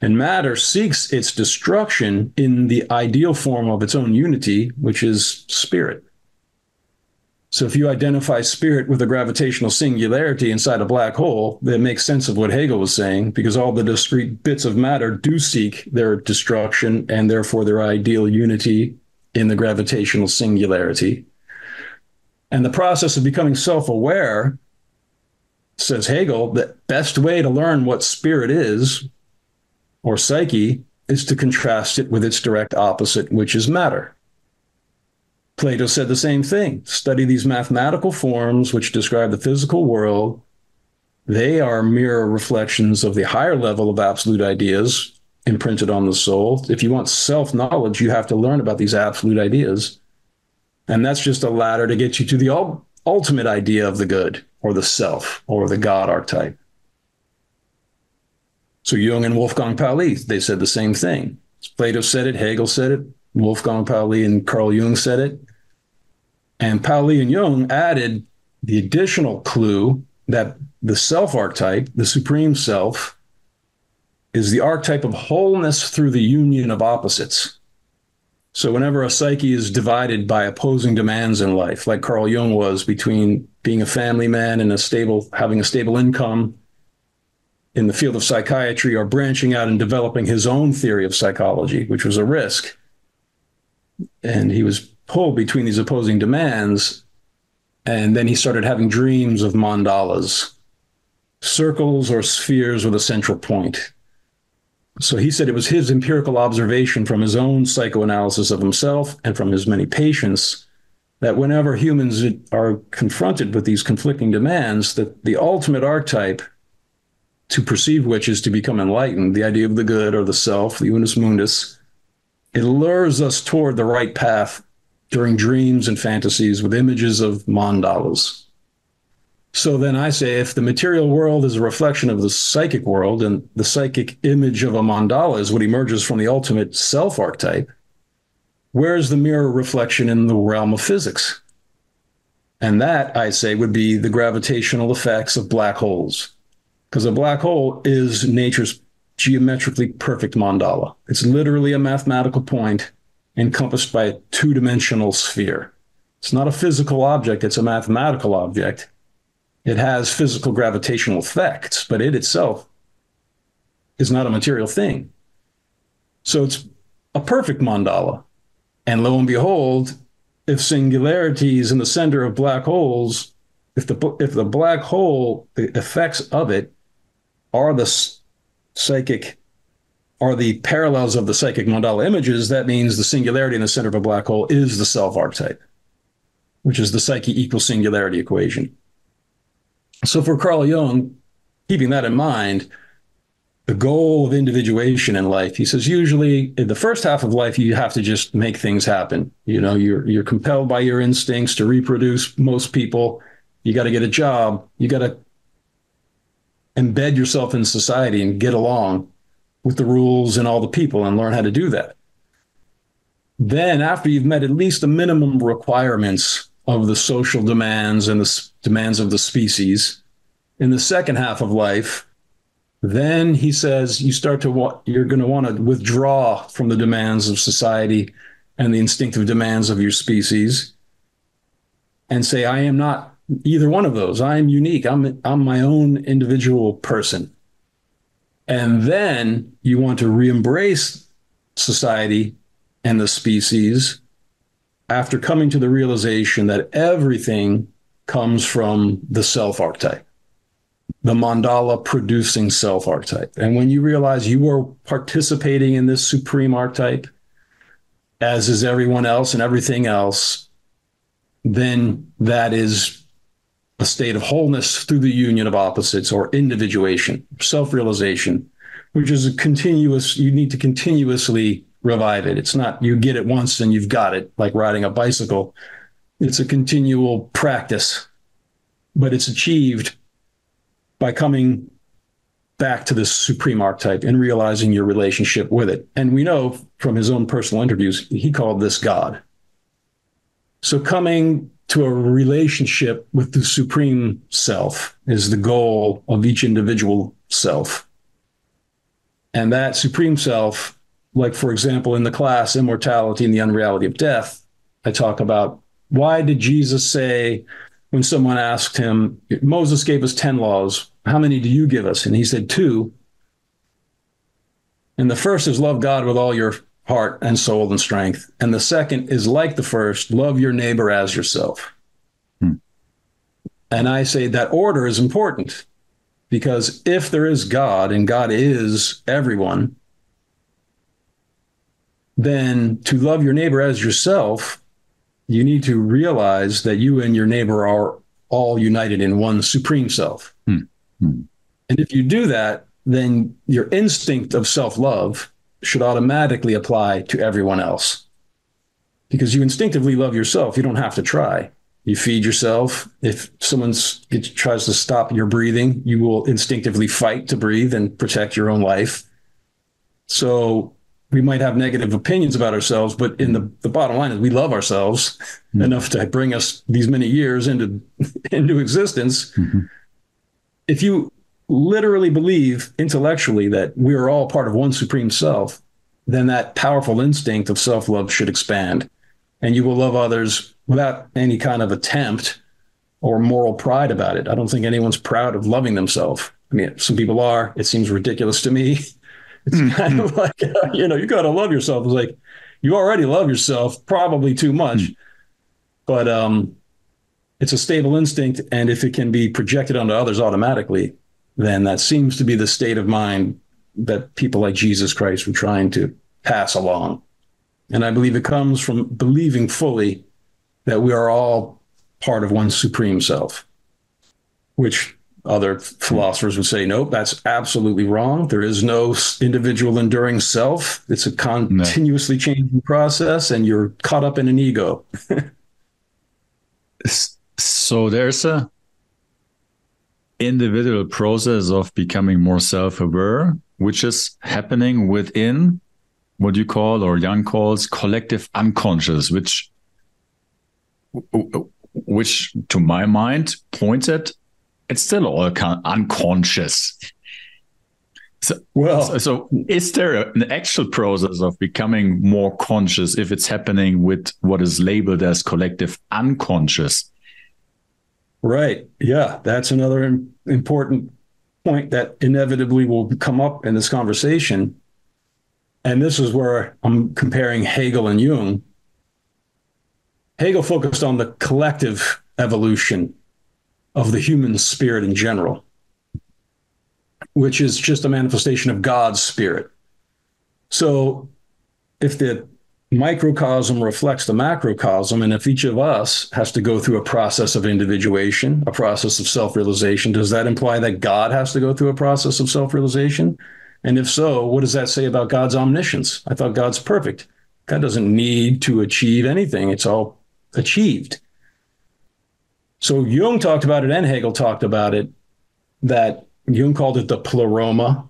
And matter seeks its destruction in the ideal form of its own unity, which is spirit. So if you identify spirit with a gravitational singularity inside a black hole, that makes sense of what Hegel was saying, because all the discrete bits of matter do seek their destruction and therefore their ideal unity in the gravitational singularity. And the process of becoming self aware, says Hegel, the best way to learn what spirit is or psyche is to contrast it with its direct opposite, which is matter. Plato said the same thing. Study these mathematical forms which describe the physical world. They are mirror reflections of the higher level of absolute ideas imprinted on the soul. If you want self knowledge, you have to learn about these absolute ideas. And that's just a ladder to get you to the ultimate idea of the good or the self or the God archetype. So Jung and Wolfgang Pauli, they said the same thing. Plato said it, Hegel said it, Wolfgang Pauli and Carl Jung said it. And Pauli and Jung added the additional clue that the self archetype, the supreme self, is the archetype of wholeness through the union of opposites. So whenever a psyche is divided by opposing demands in life, like Carl Jung was between being a family man and a stable, having a stable income in the field of psychiatry, or branching out and developing his own theory of psychology, which was a risk, and he was pulled between these opposing demands. And then he started having dreams of mandalas, circles or spheres with a central point. So he said it was his empirical observation from his own psychoanalysis of himself and from his many patients that whenever humans are confronted with these conflicting demands, that the ultimate archetype to perceive which is to become enlightened, the idea of the good or the self, the unus mundus, it lures us toward the right path during dreams and fantasies with images of mandalas. So then I say if the material world is a reflection of the psychic world and the psychic image of a mandala is what emerges from the ultimate self archetype, where's the mirror reflection in the realm of physics? And that, I say, would be the gravitational effects of black holes. Because a black hole is nature's geometrically perfect mandala. It's literally a mathematical point encompassed by a two dimensional sphere. It's not a physical object, it's a mathematical object. It has physical gravitational effects, but it itself is not a material thing. So it's a perfect mandala. And lo and behold, if singularity is in the center of black holes, if the if the black hole, the effects of it are the psychic are the parallels of the psychic mandala images, that means the singularity in the center of a black hole is the self archetype, which is the psyche equals singularity equation. So for Carl Jung, keeping that in mind, the goal of individuation in life, he says, usually in the first half of life, you have to just make things happen. You know, you're you're compelled by your instincts to reproduce. Most people, you got to get a job. You got to embed yourself in society and get along with the rules and all the people and learn how to do that. Then, after you've met at least the minimum requirements of the social demands and the demands of the species, in the second half of life, then he says you start to want, you're going to want to withdraw from the demands of society and the instinctive demands of your species and say, I am not either one of those. I am unique. I'm I'm my own individual person. And then you want to re-embrace society and the species after coming to the realization that everything comes from the self archetype, the mandala producing self archetype. And when you realize you are participating in this supreme archetype, as is everyone else and everything else, then that is a state of wholeness through the union of opposites or individuation, self realization, which is a continuous, you need to continuously revive it. It's not you get it once and you've got it, like riding a bicycle. It's a continual practice, but it's achieved by coming back to this supreme archetype and realizing your relationship with it. And we know from his own personal interviews, he called this God. So coming to a relationship with the supreme self is the goal of each individual self. And that supreme self, like for example, in the class Immortality and the Unreality of Death, I talk about why did Jesus say when someone asked him, Moses gave us 10 laws, how many do you give us? And he said, two. And the first is love God with all your heart and soul and strength. And the second is like the first, love your neighbor as yourself. Hmm. And I say that order is important because if there is God and God is everyone, then to love your neighbor as yourself, you need to realize that you and your neighbor are all united in one supreme self. Hmm. Hmm. And if you do that, then your instinct of self love should automatically apply to everyone else because you instinctively love yourself. You don't have to try. You feed yourself. If someone tries to stop your breathing, you will instinctively fight to breathe and protect your own life. So we might have negative opinions about ourselves, but in the, the bottom line is we love ourselves mm-hmm. enough to bring us these many years into into existence. Mm-hmm. If you literally believe intellectually that we are all part of one supreme self, then that powerful instinct of self love should expand. And you will love others without any kind of attempt or moral pride about it. I don't think anyone's proud of loving themselves. I mean, some people are. It seems ridiculous to me. It's mm-hmm. kind of like, uh, you know, you got to love yourself. It's like, you already love yourself, probably too much. Mm-hmm. But um, it's a stable instinct. And if it can be projected onto others automatically, then that seems to be the state of mind that people like Jesus Christ were trying to pass along. And I believe it comes from believing fully that we are all part of one supreme self, which other philosophers would say, nope, that's absolutely wrong. There is no individual enduring self. It's a continuously no. changing process, and you're caught up in an ego. so there's a individual process of becoming more self-aware, which is happening within what you call or Jung calls collective unconscious, which which to my mind points at it's still all unconscious. So, well, so, so, is there an actual process of becoming more conscious if it's happening with what is labeled as collective unconscious? Right. Yeah, that's another important point that inevitably will come up in this conversation. And this is where I'm comparing Hegel and Jung. Hegel focused on the collective evolution of the human spirit in general, which is just a manifestation of God's spirit. So if the microcosm reflects the macrocosm. And if each of us has to go through a process of individuation, a process of self realization, does that imply that God has to go through a process of self realization? And if so, what does that say about God's omniscience? I thought God's perfect. God doesn't need to achieve anything, it's all achieved. So Jung talked about it and Hegel talked about it, that Jung called it the pleroma,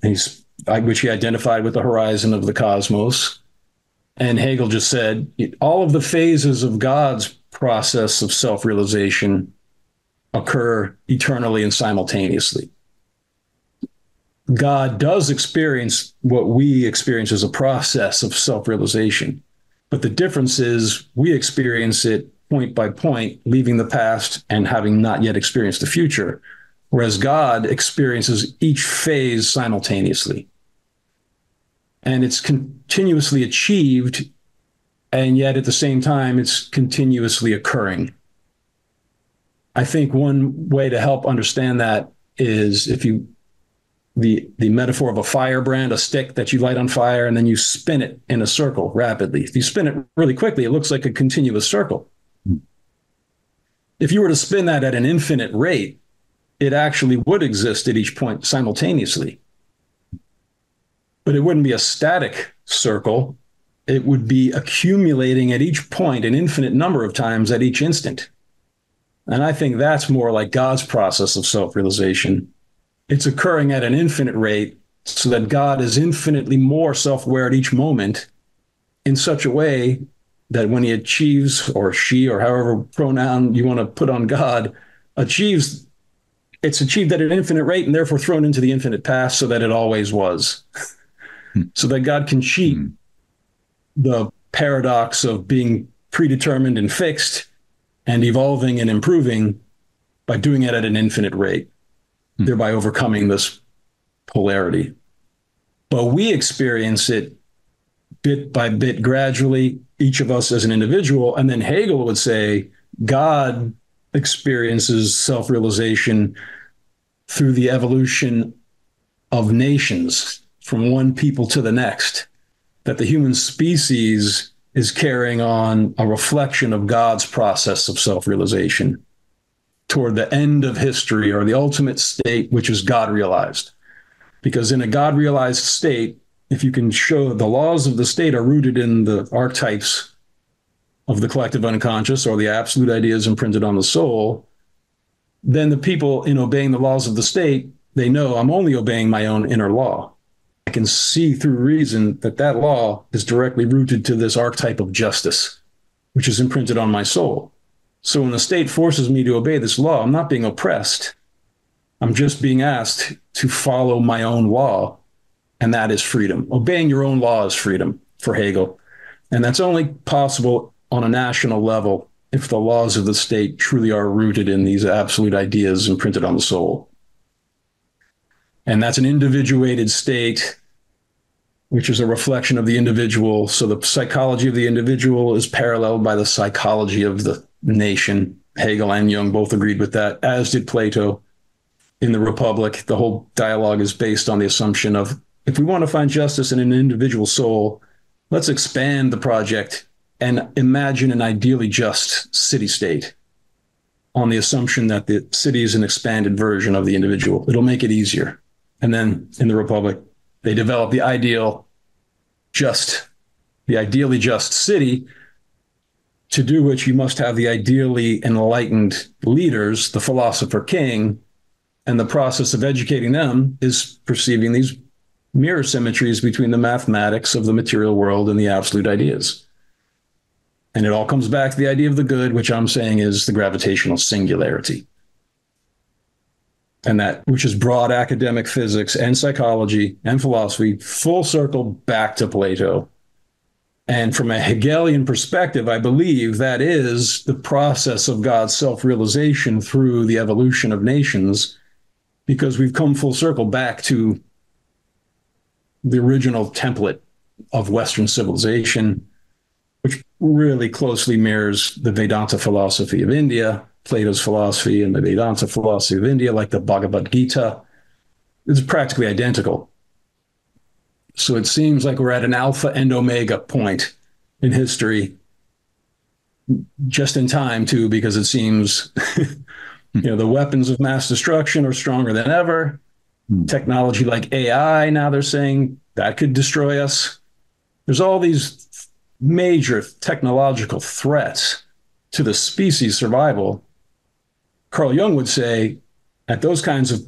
which he identified with the horizon of the cosmos. And Hegel just said all of the phases of God's process of self realization occur eternally and simultaneously. God does experience what we experience as a process of self realization. But the difference is we experience it point by point, leaving the past and having not yet experienced the future, whereas God experiences each phase simultaneously and it's continuously achieved and yet at the same time it's continuously occurring. I think one way to help understand that is if you the the metaphor of a firebrand a stick that you light on fire and then you spin it in a circle rapidly. If you spin it really quickly it looks like a continuous circle. If you were to spin that at an infinite rate, it actually would exist at each point simultaneously. But it wouldn't be a static circle. It would be accumulating at each point an infinite number of times at each instant. And I think that's more like God's process of self realization. It's occurring at an infinite rate so that God is infinitely more self aware at each moment in such a way that when he achieves, or she, or however pronoun you want to put on God, achieves, it's achieved at an infinite rate and therefore thrown into the infinite past so that it always was. so that God can cheat mm. the paradox of being predetermined and fixed and evolving and improving by doing it at an infinite rate, hmm. thereby overcoming this polarity. But we experience it bit by bit, gradually, each of us as an individual. And then Hegel would say God experiences self realization through the evolution of nations from one people to the next, that the human species is carrying on a reflection of God's process of self realization toward the end of history or the ultimate state, which is God realized. Because in a God realized state, if you can show the laws of the state are rooted in the archetypes of the collective unconscious or the absolute ideas imprinted on the soul, then the people in obeying the laws of the state, they know I'm only obeying my own inner law. I can see through reason that that law is directly rooted to this archetype of justice, which is imprinted on my soul. So when the state forces me to obey this law, I'm not being oppressed. I'm just being asked to follow my own law, and that is freedom. Obeying your own law is freedom for Hegel. And that's only possible on a national level if the laws of the state truly are rooted in these absolute ideas imprinted on the soul. And that's an individuated state, which is a reflection of the individual. So the psychology of the individual is paralleled by the psychology of the nation. Hegel and Jung both agreed with that, as did Plato in the Republic. The whole dialogue is based on the assumption of if we want to find justice in an individual soul, let's expand the project and imagine an ideally just city state on the assumption that the city is an expanded version of the individual. It'll make it easier. And then in the Republic, they develop the ideal just, the ideally just city, to do which you must have the ideally enlightened leaders, the philosopher king, and the process of educating them is perceiving these mirror symmetries between the mathematics of the material world and the absolute ideas. And it all comes back to the idea of the good, which I'm saying is the gravitational singularity and that which is broad academic physics and psychology and philosophy, full circle back to Plato. And from a Hegelian perspective, I believe that is the process of God's self realization through the evolution of nations, because we've come full circle back to the original template of Western civilization, which really closely mirrors the Vedanta philosophy of India Plato's philosophy and the Vedanta philosophy of India, like the Bhagavad Gita, is practically identical. So it seems like we're at an alpha and omega point in history, just in time too, because it seems you know the weapons of mass destruction are stronger than ever. Hmm. Technology like AI, now they're saying that could destroy us. There's all these major technological threats to the species survival Carl Jung would say at those kinds of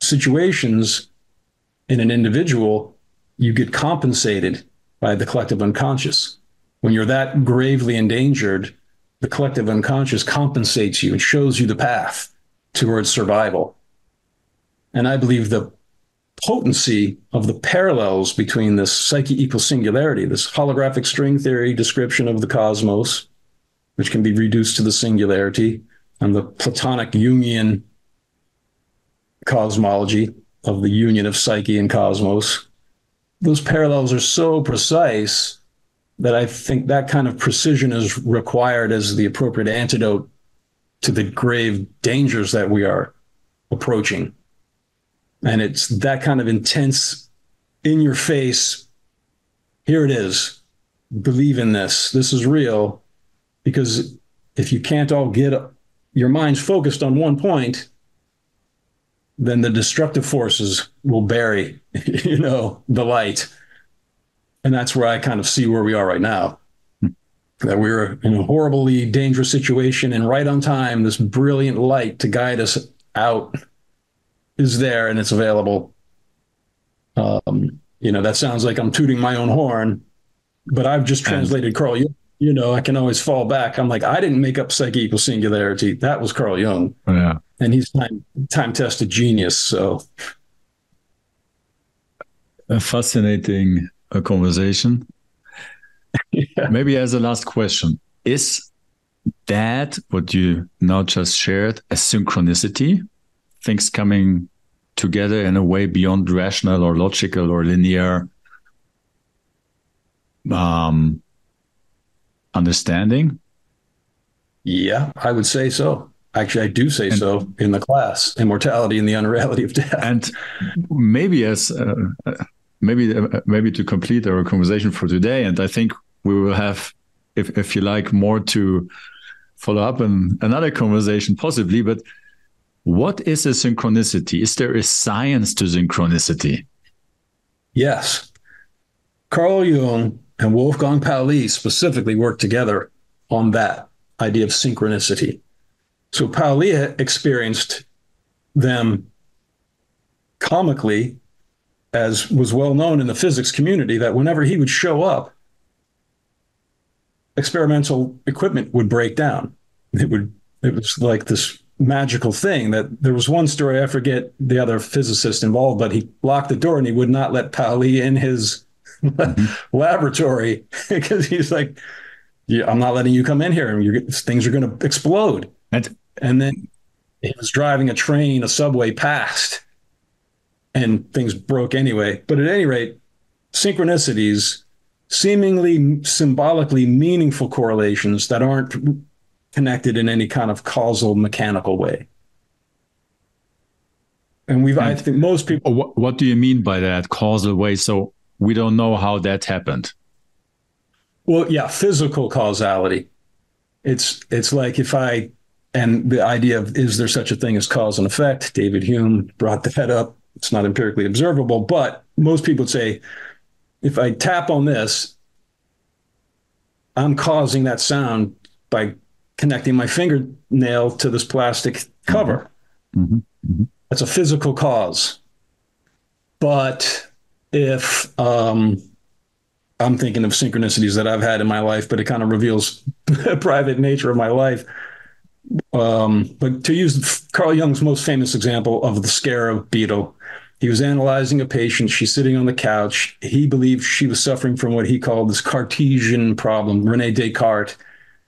situations in an individual, you get compensated by the collective unconscious. When you're that gravely endangered, the collective unconscious compensates you and shows you the path towards survival. And I believe the potency of the parallels between this psyche equal singularity, this holographic string theory description of the cosmos, which can be reduced to the singularity, and the Platonic Jungian cosmology of the union of psyche and cosmos. Those parallels are so precise that I think that kind of precision is required as the appropriate antidote to the grave dangers that we are approaching. And it's that kind of intense, in your face, here it is. Believe in this. This is real. Because if you can't all get your mind's focused on one point, then the destructive forces will bury, you know, the light. And that's where I kind of see where we are right now. That we're in a horribly dangerous situation, and right on time, this brilliant light to guide us out is there and it's available. Um, you know, that sounds like I'm tooting my own horn, but I've just translated and, Carl Jung. You know, I can always fall back. I'm like, I didn't make up psyche equals singularity. That was Carl Jung. Yeah. And he's time time tested genius. So a fascinating uh, conversation. yeah. Maybe as a last question, is that what you now just shared a synchronicity? Things coming together in a way beyond rational or logical or linear um, understanding? Yeah, I would say so. Actually, I do say and, so in the class, immortality and the unreality of death. And maybe as uh, maybe uh, maybe to complete our conversation for today, and I think we will have, if if you like, more to follow up in another conversation, possibly. But what is a synchronicity? Is there a science to synchronicity? Yes. Carl Jung and Wolfgang Pauli specifically worked together on that idea of synchronicity. So Pauli experienced them comically, as was well known in the physics community, that whenever he would show up, experimental equipment would break down. It would it was like this magical thing that there was one story I forget the other physicist involved, but he locked the door and he would not let Pauli in his mm-hmm. laboratory because he's like, yeah, I'm not letting you come in here, and things are going to explode. And, and then he was driving a train, a subway past, and things broke anyway. But at any rate, synchronicities, seemingly symbolically meaningful correlations that aren't connected in any kind of causal mechanical way. And we've, and I think most people. What, what do you mean by that causal way? So we don't know how that happened. Well, yeah, physical causality. It's it's like if I and the idea of is there such a thing as cause and effect? David Hume brought that up. It's not empirically observable, but most people would say if I tap on this, I'm causing that sound by connecting my fingernail to this plastic cover. Mm-hmm. Mm-hmm. That's a physical cause. But if um, I'm thinking of synchronicities that I've had in my life, but it kind of reveals the private nature of my life. Um, but to use Carl Jung's most famous example of the scarab beetle, he was analyzing a patient. She's sitting on the couch. He believed she was suffering from what he called this Cartesian problem. Rene Descartes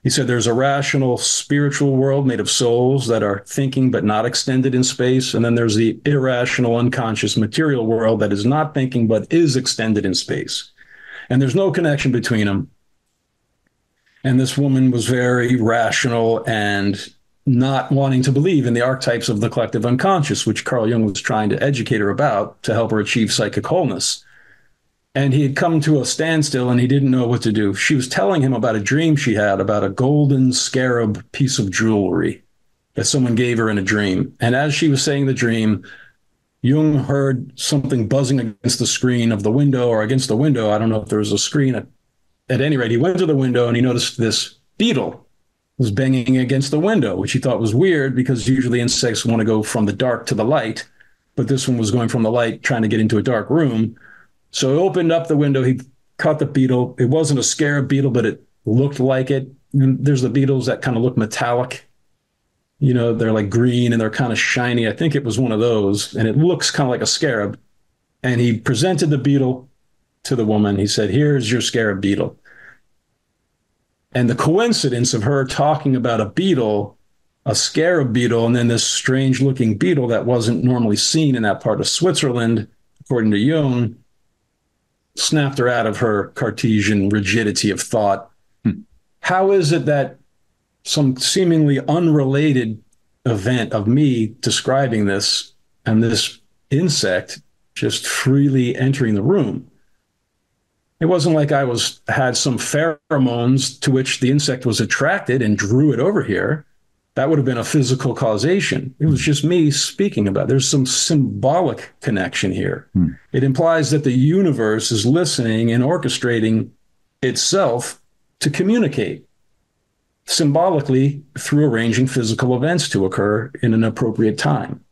he said there's a rational spiritual world made of souls that are thinking but not extended in space. And then there's the irrational unconscious material world that is not thinking but is extended in space. And there's no connection between them. And this woman was very rational and not wanting to believe in the archetypes of the collective unconscious, which Carl Jung was trying to educate her about to help her achieve psychic wholeness and he had come to a standstill and he didn't know what to do. She was telling him about a dream she had about a golden scarab piece of jewelry that someone gave her in a dream. And as she was saying the dream, Jung heard something buzzing against the screen of the window or against the window. I don't know if there was a screen. At, at any rate, he went to the window and he noticed this beetle was banging against the window, which he thought was weird because usually insects want to go from the dark to the light. But this one was going from the light, trying to get into a dark room. So he opened up the window. He caught the beetle. It wasn't a scarab beetle, but it looked like it. And there's the beetles that kind of look metallic. You know, they're like green and they're kind of shiny. I think it was one of those, and it looks kind of like a scarab. And he presented the beetle to the woman. He said, Here's your scarab beetle. And the coincidence of her talking about a beetle, a scarab beetle, and then this strange looking beetle that wasn't normally seen in that part of Switzerland, according to Jung, snapped her out of her Cartesian rigidity of thought. Hmm. How is it that some seemingly unrelated event of me describing this and this insect just freely entering the room? It wasn't like I was had some pheromones to which the insect was attracted and drew it over here. That would have been a physical causation. It was just me speaking about. It. There's some symbolic connection here. Hmm. It implies that the universe is listening and orchestrating itself to communicate symbolically through arranging physical events to occur in an appropriate time.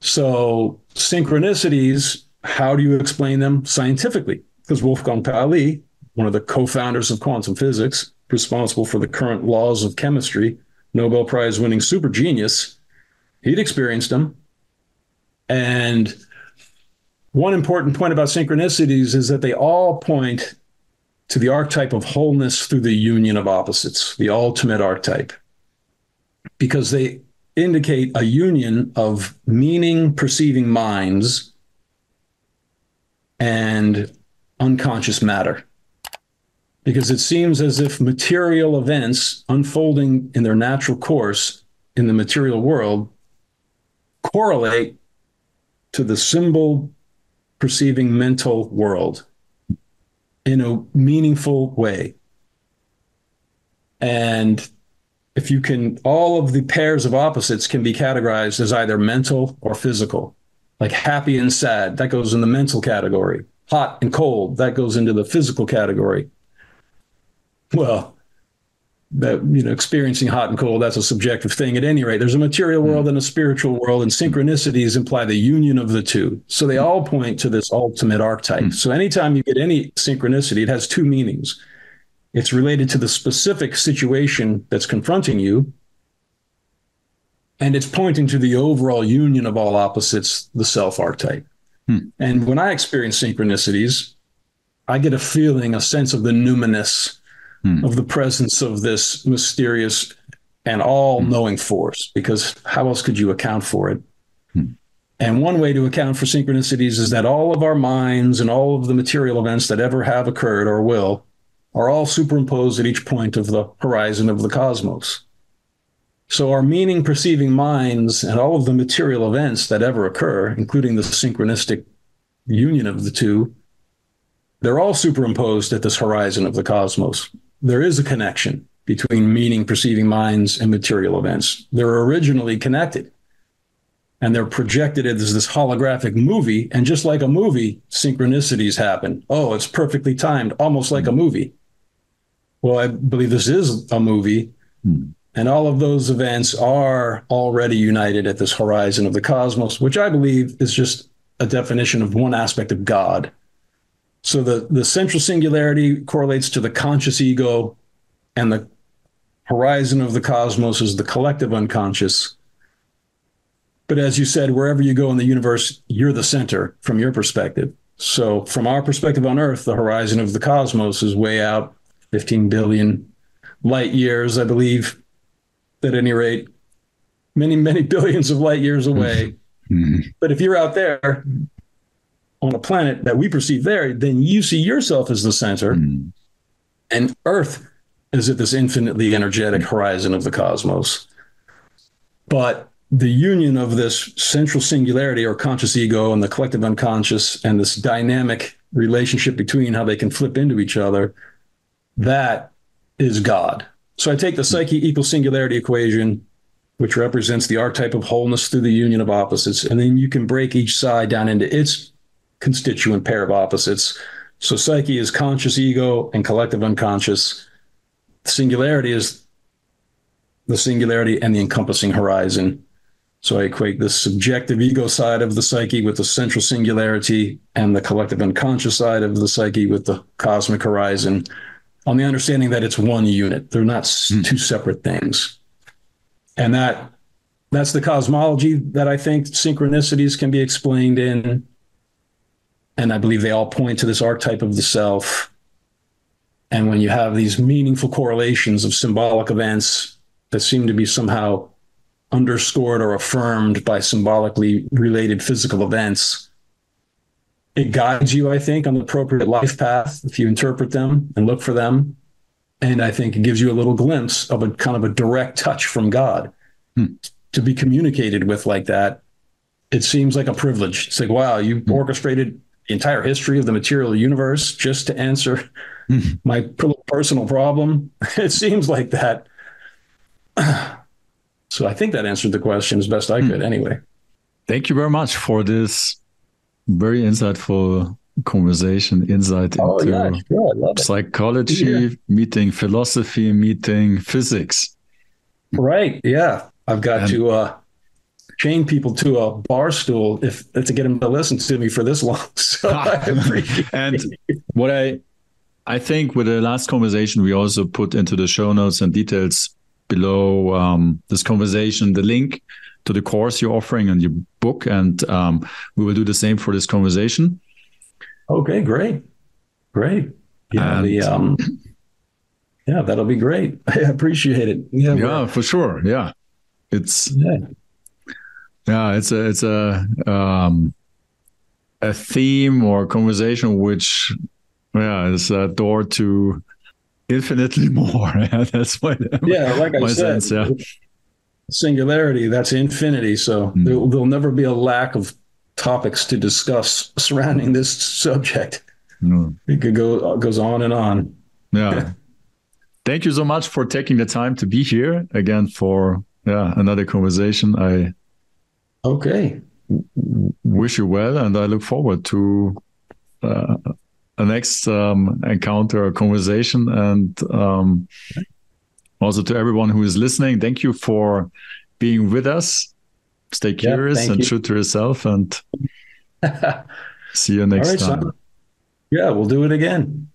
So, synchronicities, how do you explain them scientifically? Because Wolfgang Pauli, one of the co founders of quantum physics, responsible for the current laws of chemistry, Nobel Prize winning super genius, he'd experienced them. And one important point about synchronicities is that they all point to the archetype of wholeness through the union of opposites, the ultimate archetype, because they indicate a union of meaning perceiving minds and unconscious matter because it seems as if material events unfolding in their natural course in the material world correlate to the symbol perceiving mental world in a meaningful way. And if you can, all of the pairs of opposites can be categorized as either mental or physical, like happy and sad, that goes in the mental category. Hot and cold, that goes into the physical category well, that you know, experiencing hot and cold, that's a subjective thing. At any rate, there's a material world and a spiritual world, and synchronicities imply the union of the two. So they all point to this ultimate archetype. Mm. So anytime you get any synchronicity, it has two meanings. It's related to the specific situation that's confronting you, and it's pointing to the overall union of all opposites, the self archetype. Mm. And when I experience synchronicities, I get a feeling, a sense of the numinous hmm. of the presence of this mysterious and all knowing hmm. force, because how else could you account for it? Hmm. And one way to account for synchronicities is that all of our minds and all of the material events that ever have occurred or will are all superimposed at each point of the horizon of the cosmos. So our meaning perceiving minds and all of the material events that ever occur, including the synchronistic union of the two, they're all superimposed at this horizon of the cosmos there is a connection between meaning perceiving minds and material events. They're originally connected and they're projected as this holographic movie. And just like a movie, synchronicities happen. Oh, it's perfectly timed, almost like a movie. Well, I believe this is a movie. Hmm. And all of those events are already united at this horizon of the cosmos, which I believe is just a definition of one aspect of God. So the, the central singularity correlates to the conscious ego, and the horizon of the cosmos is the collective unconscious. But as you said, wherever you go in the universe, you're the center from your perspective. So, from our perspective on Earth, the horizon of the cosmos is way out 15 billion light years, I believe, at any rate, many, many billions of light years away. Mm-hmm. But if you're out there, on a planet that we perceive there, then you see yourself as the center, mm. and Earth is at this infinitely energetic horizon of the cosmos. But the union of this central singularity or conscious ego and the collective unconscious and this dynamic relationship between how they can flip into each other, that is God. So I take the psyche equal singularity equation, which represents the archetype of wholeness through the union of opposites, and then you can break each side down into its constituent pair of opposites. So psyche is conscious ego and collective unconscious. Singularity is the singularity and the encompassing horizon. So I equate the subjective ego side of the psyche with the central singularity and the collective unconscious side of the psyche with the cosmic horizon on the understanding that it's one unit. They're not mm. two separate things. And that that's the cosmology that I think synchronicities can be explained in and I believe they all point to this archetype of the self. And when you have these meaningful correlations of symbolic events that seem to be somehow underscored or affirmed by symbolically related physical events, it guides you, I think, on the appropriate life path if you interpret them and look for them. And I think it gives you a little glimpse of a kind of a direct touch from God hmm. to be communicated with like that. It seems like a privilege. It's like, wow, you hmm. orchestrated the entire history of the material universe just to answer my personal problem. It seems like that. so I think that answered the question as best I could. Hmm. Anyway, thank you very much for this very insightful conversation, insight oh, into yeah, sure. psychology, yeah. meeting philosophy, meeting physics. Right. Yeah. I've got and, to uh, chain people to a bar stool if to get them to listen to me for this long. So and what I I think with the last conversation, we also put into the show notes and details below um, this conversation the link to the course you're offering and your book, and um, we will do the same for this conversation. Okay, great, great. Yeah, and, the um, yeah, that'll be great. I appreciate it. Yeah, yeah, for sure. Yeah, it's yeah, yeah it's a it's a um, a theme or conversation which yeah is a door to infinitely more. that's my yeah, like I said, sense, yeah. singularity. That's infinity. So mm. there, there'll never be a lack of topics to discuss surrounding this subject. Mm. It could go goes on and on. Yeah. Thank you so much for taking the time to be here again for yeah another conversation. I okay wish you well, and I look forward to uh, a next um, encounter, a conversation, and um, also to everyone who is listening. Thank you for being with us. Stay curious yeah, and you. true to yourself, and see you next time. Yeah, we'll do it again.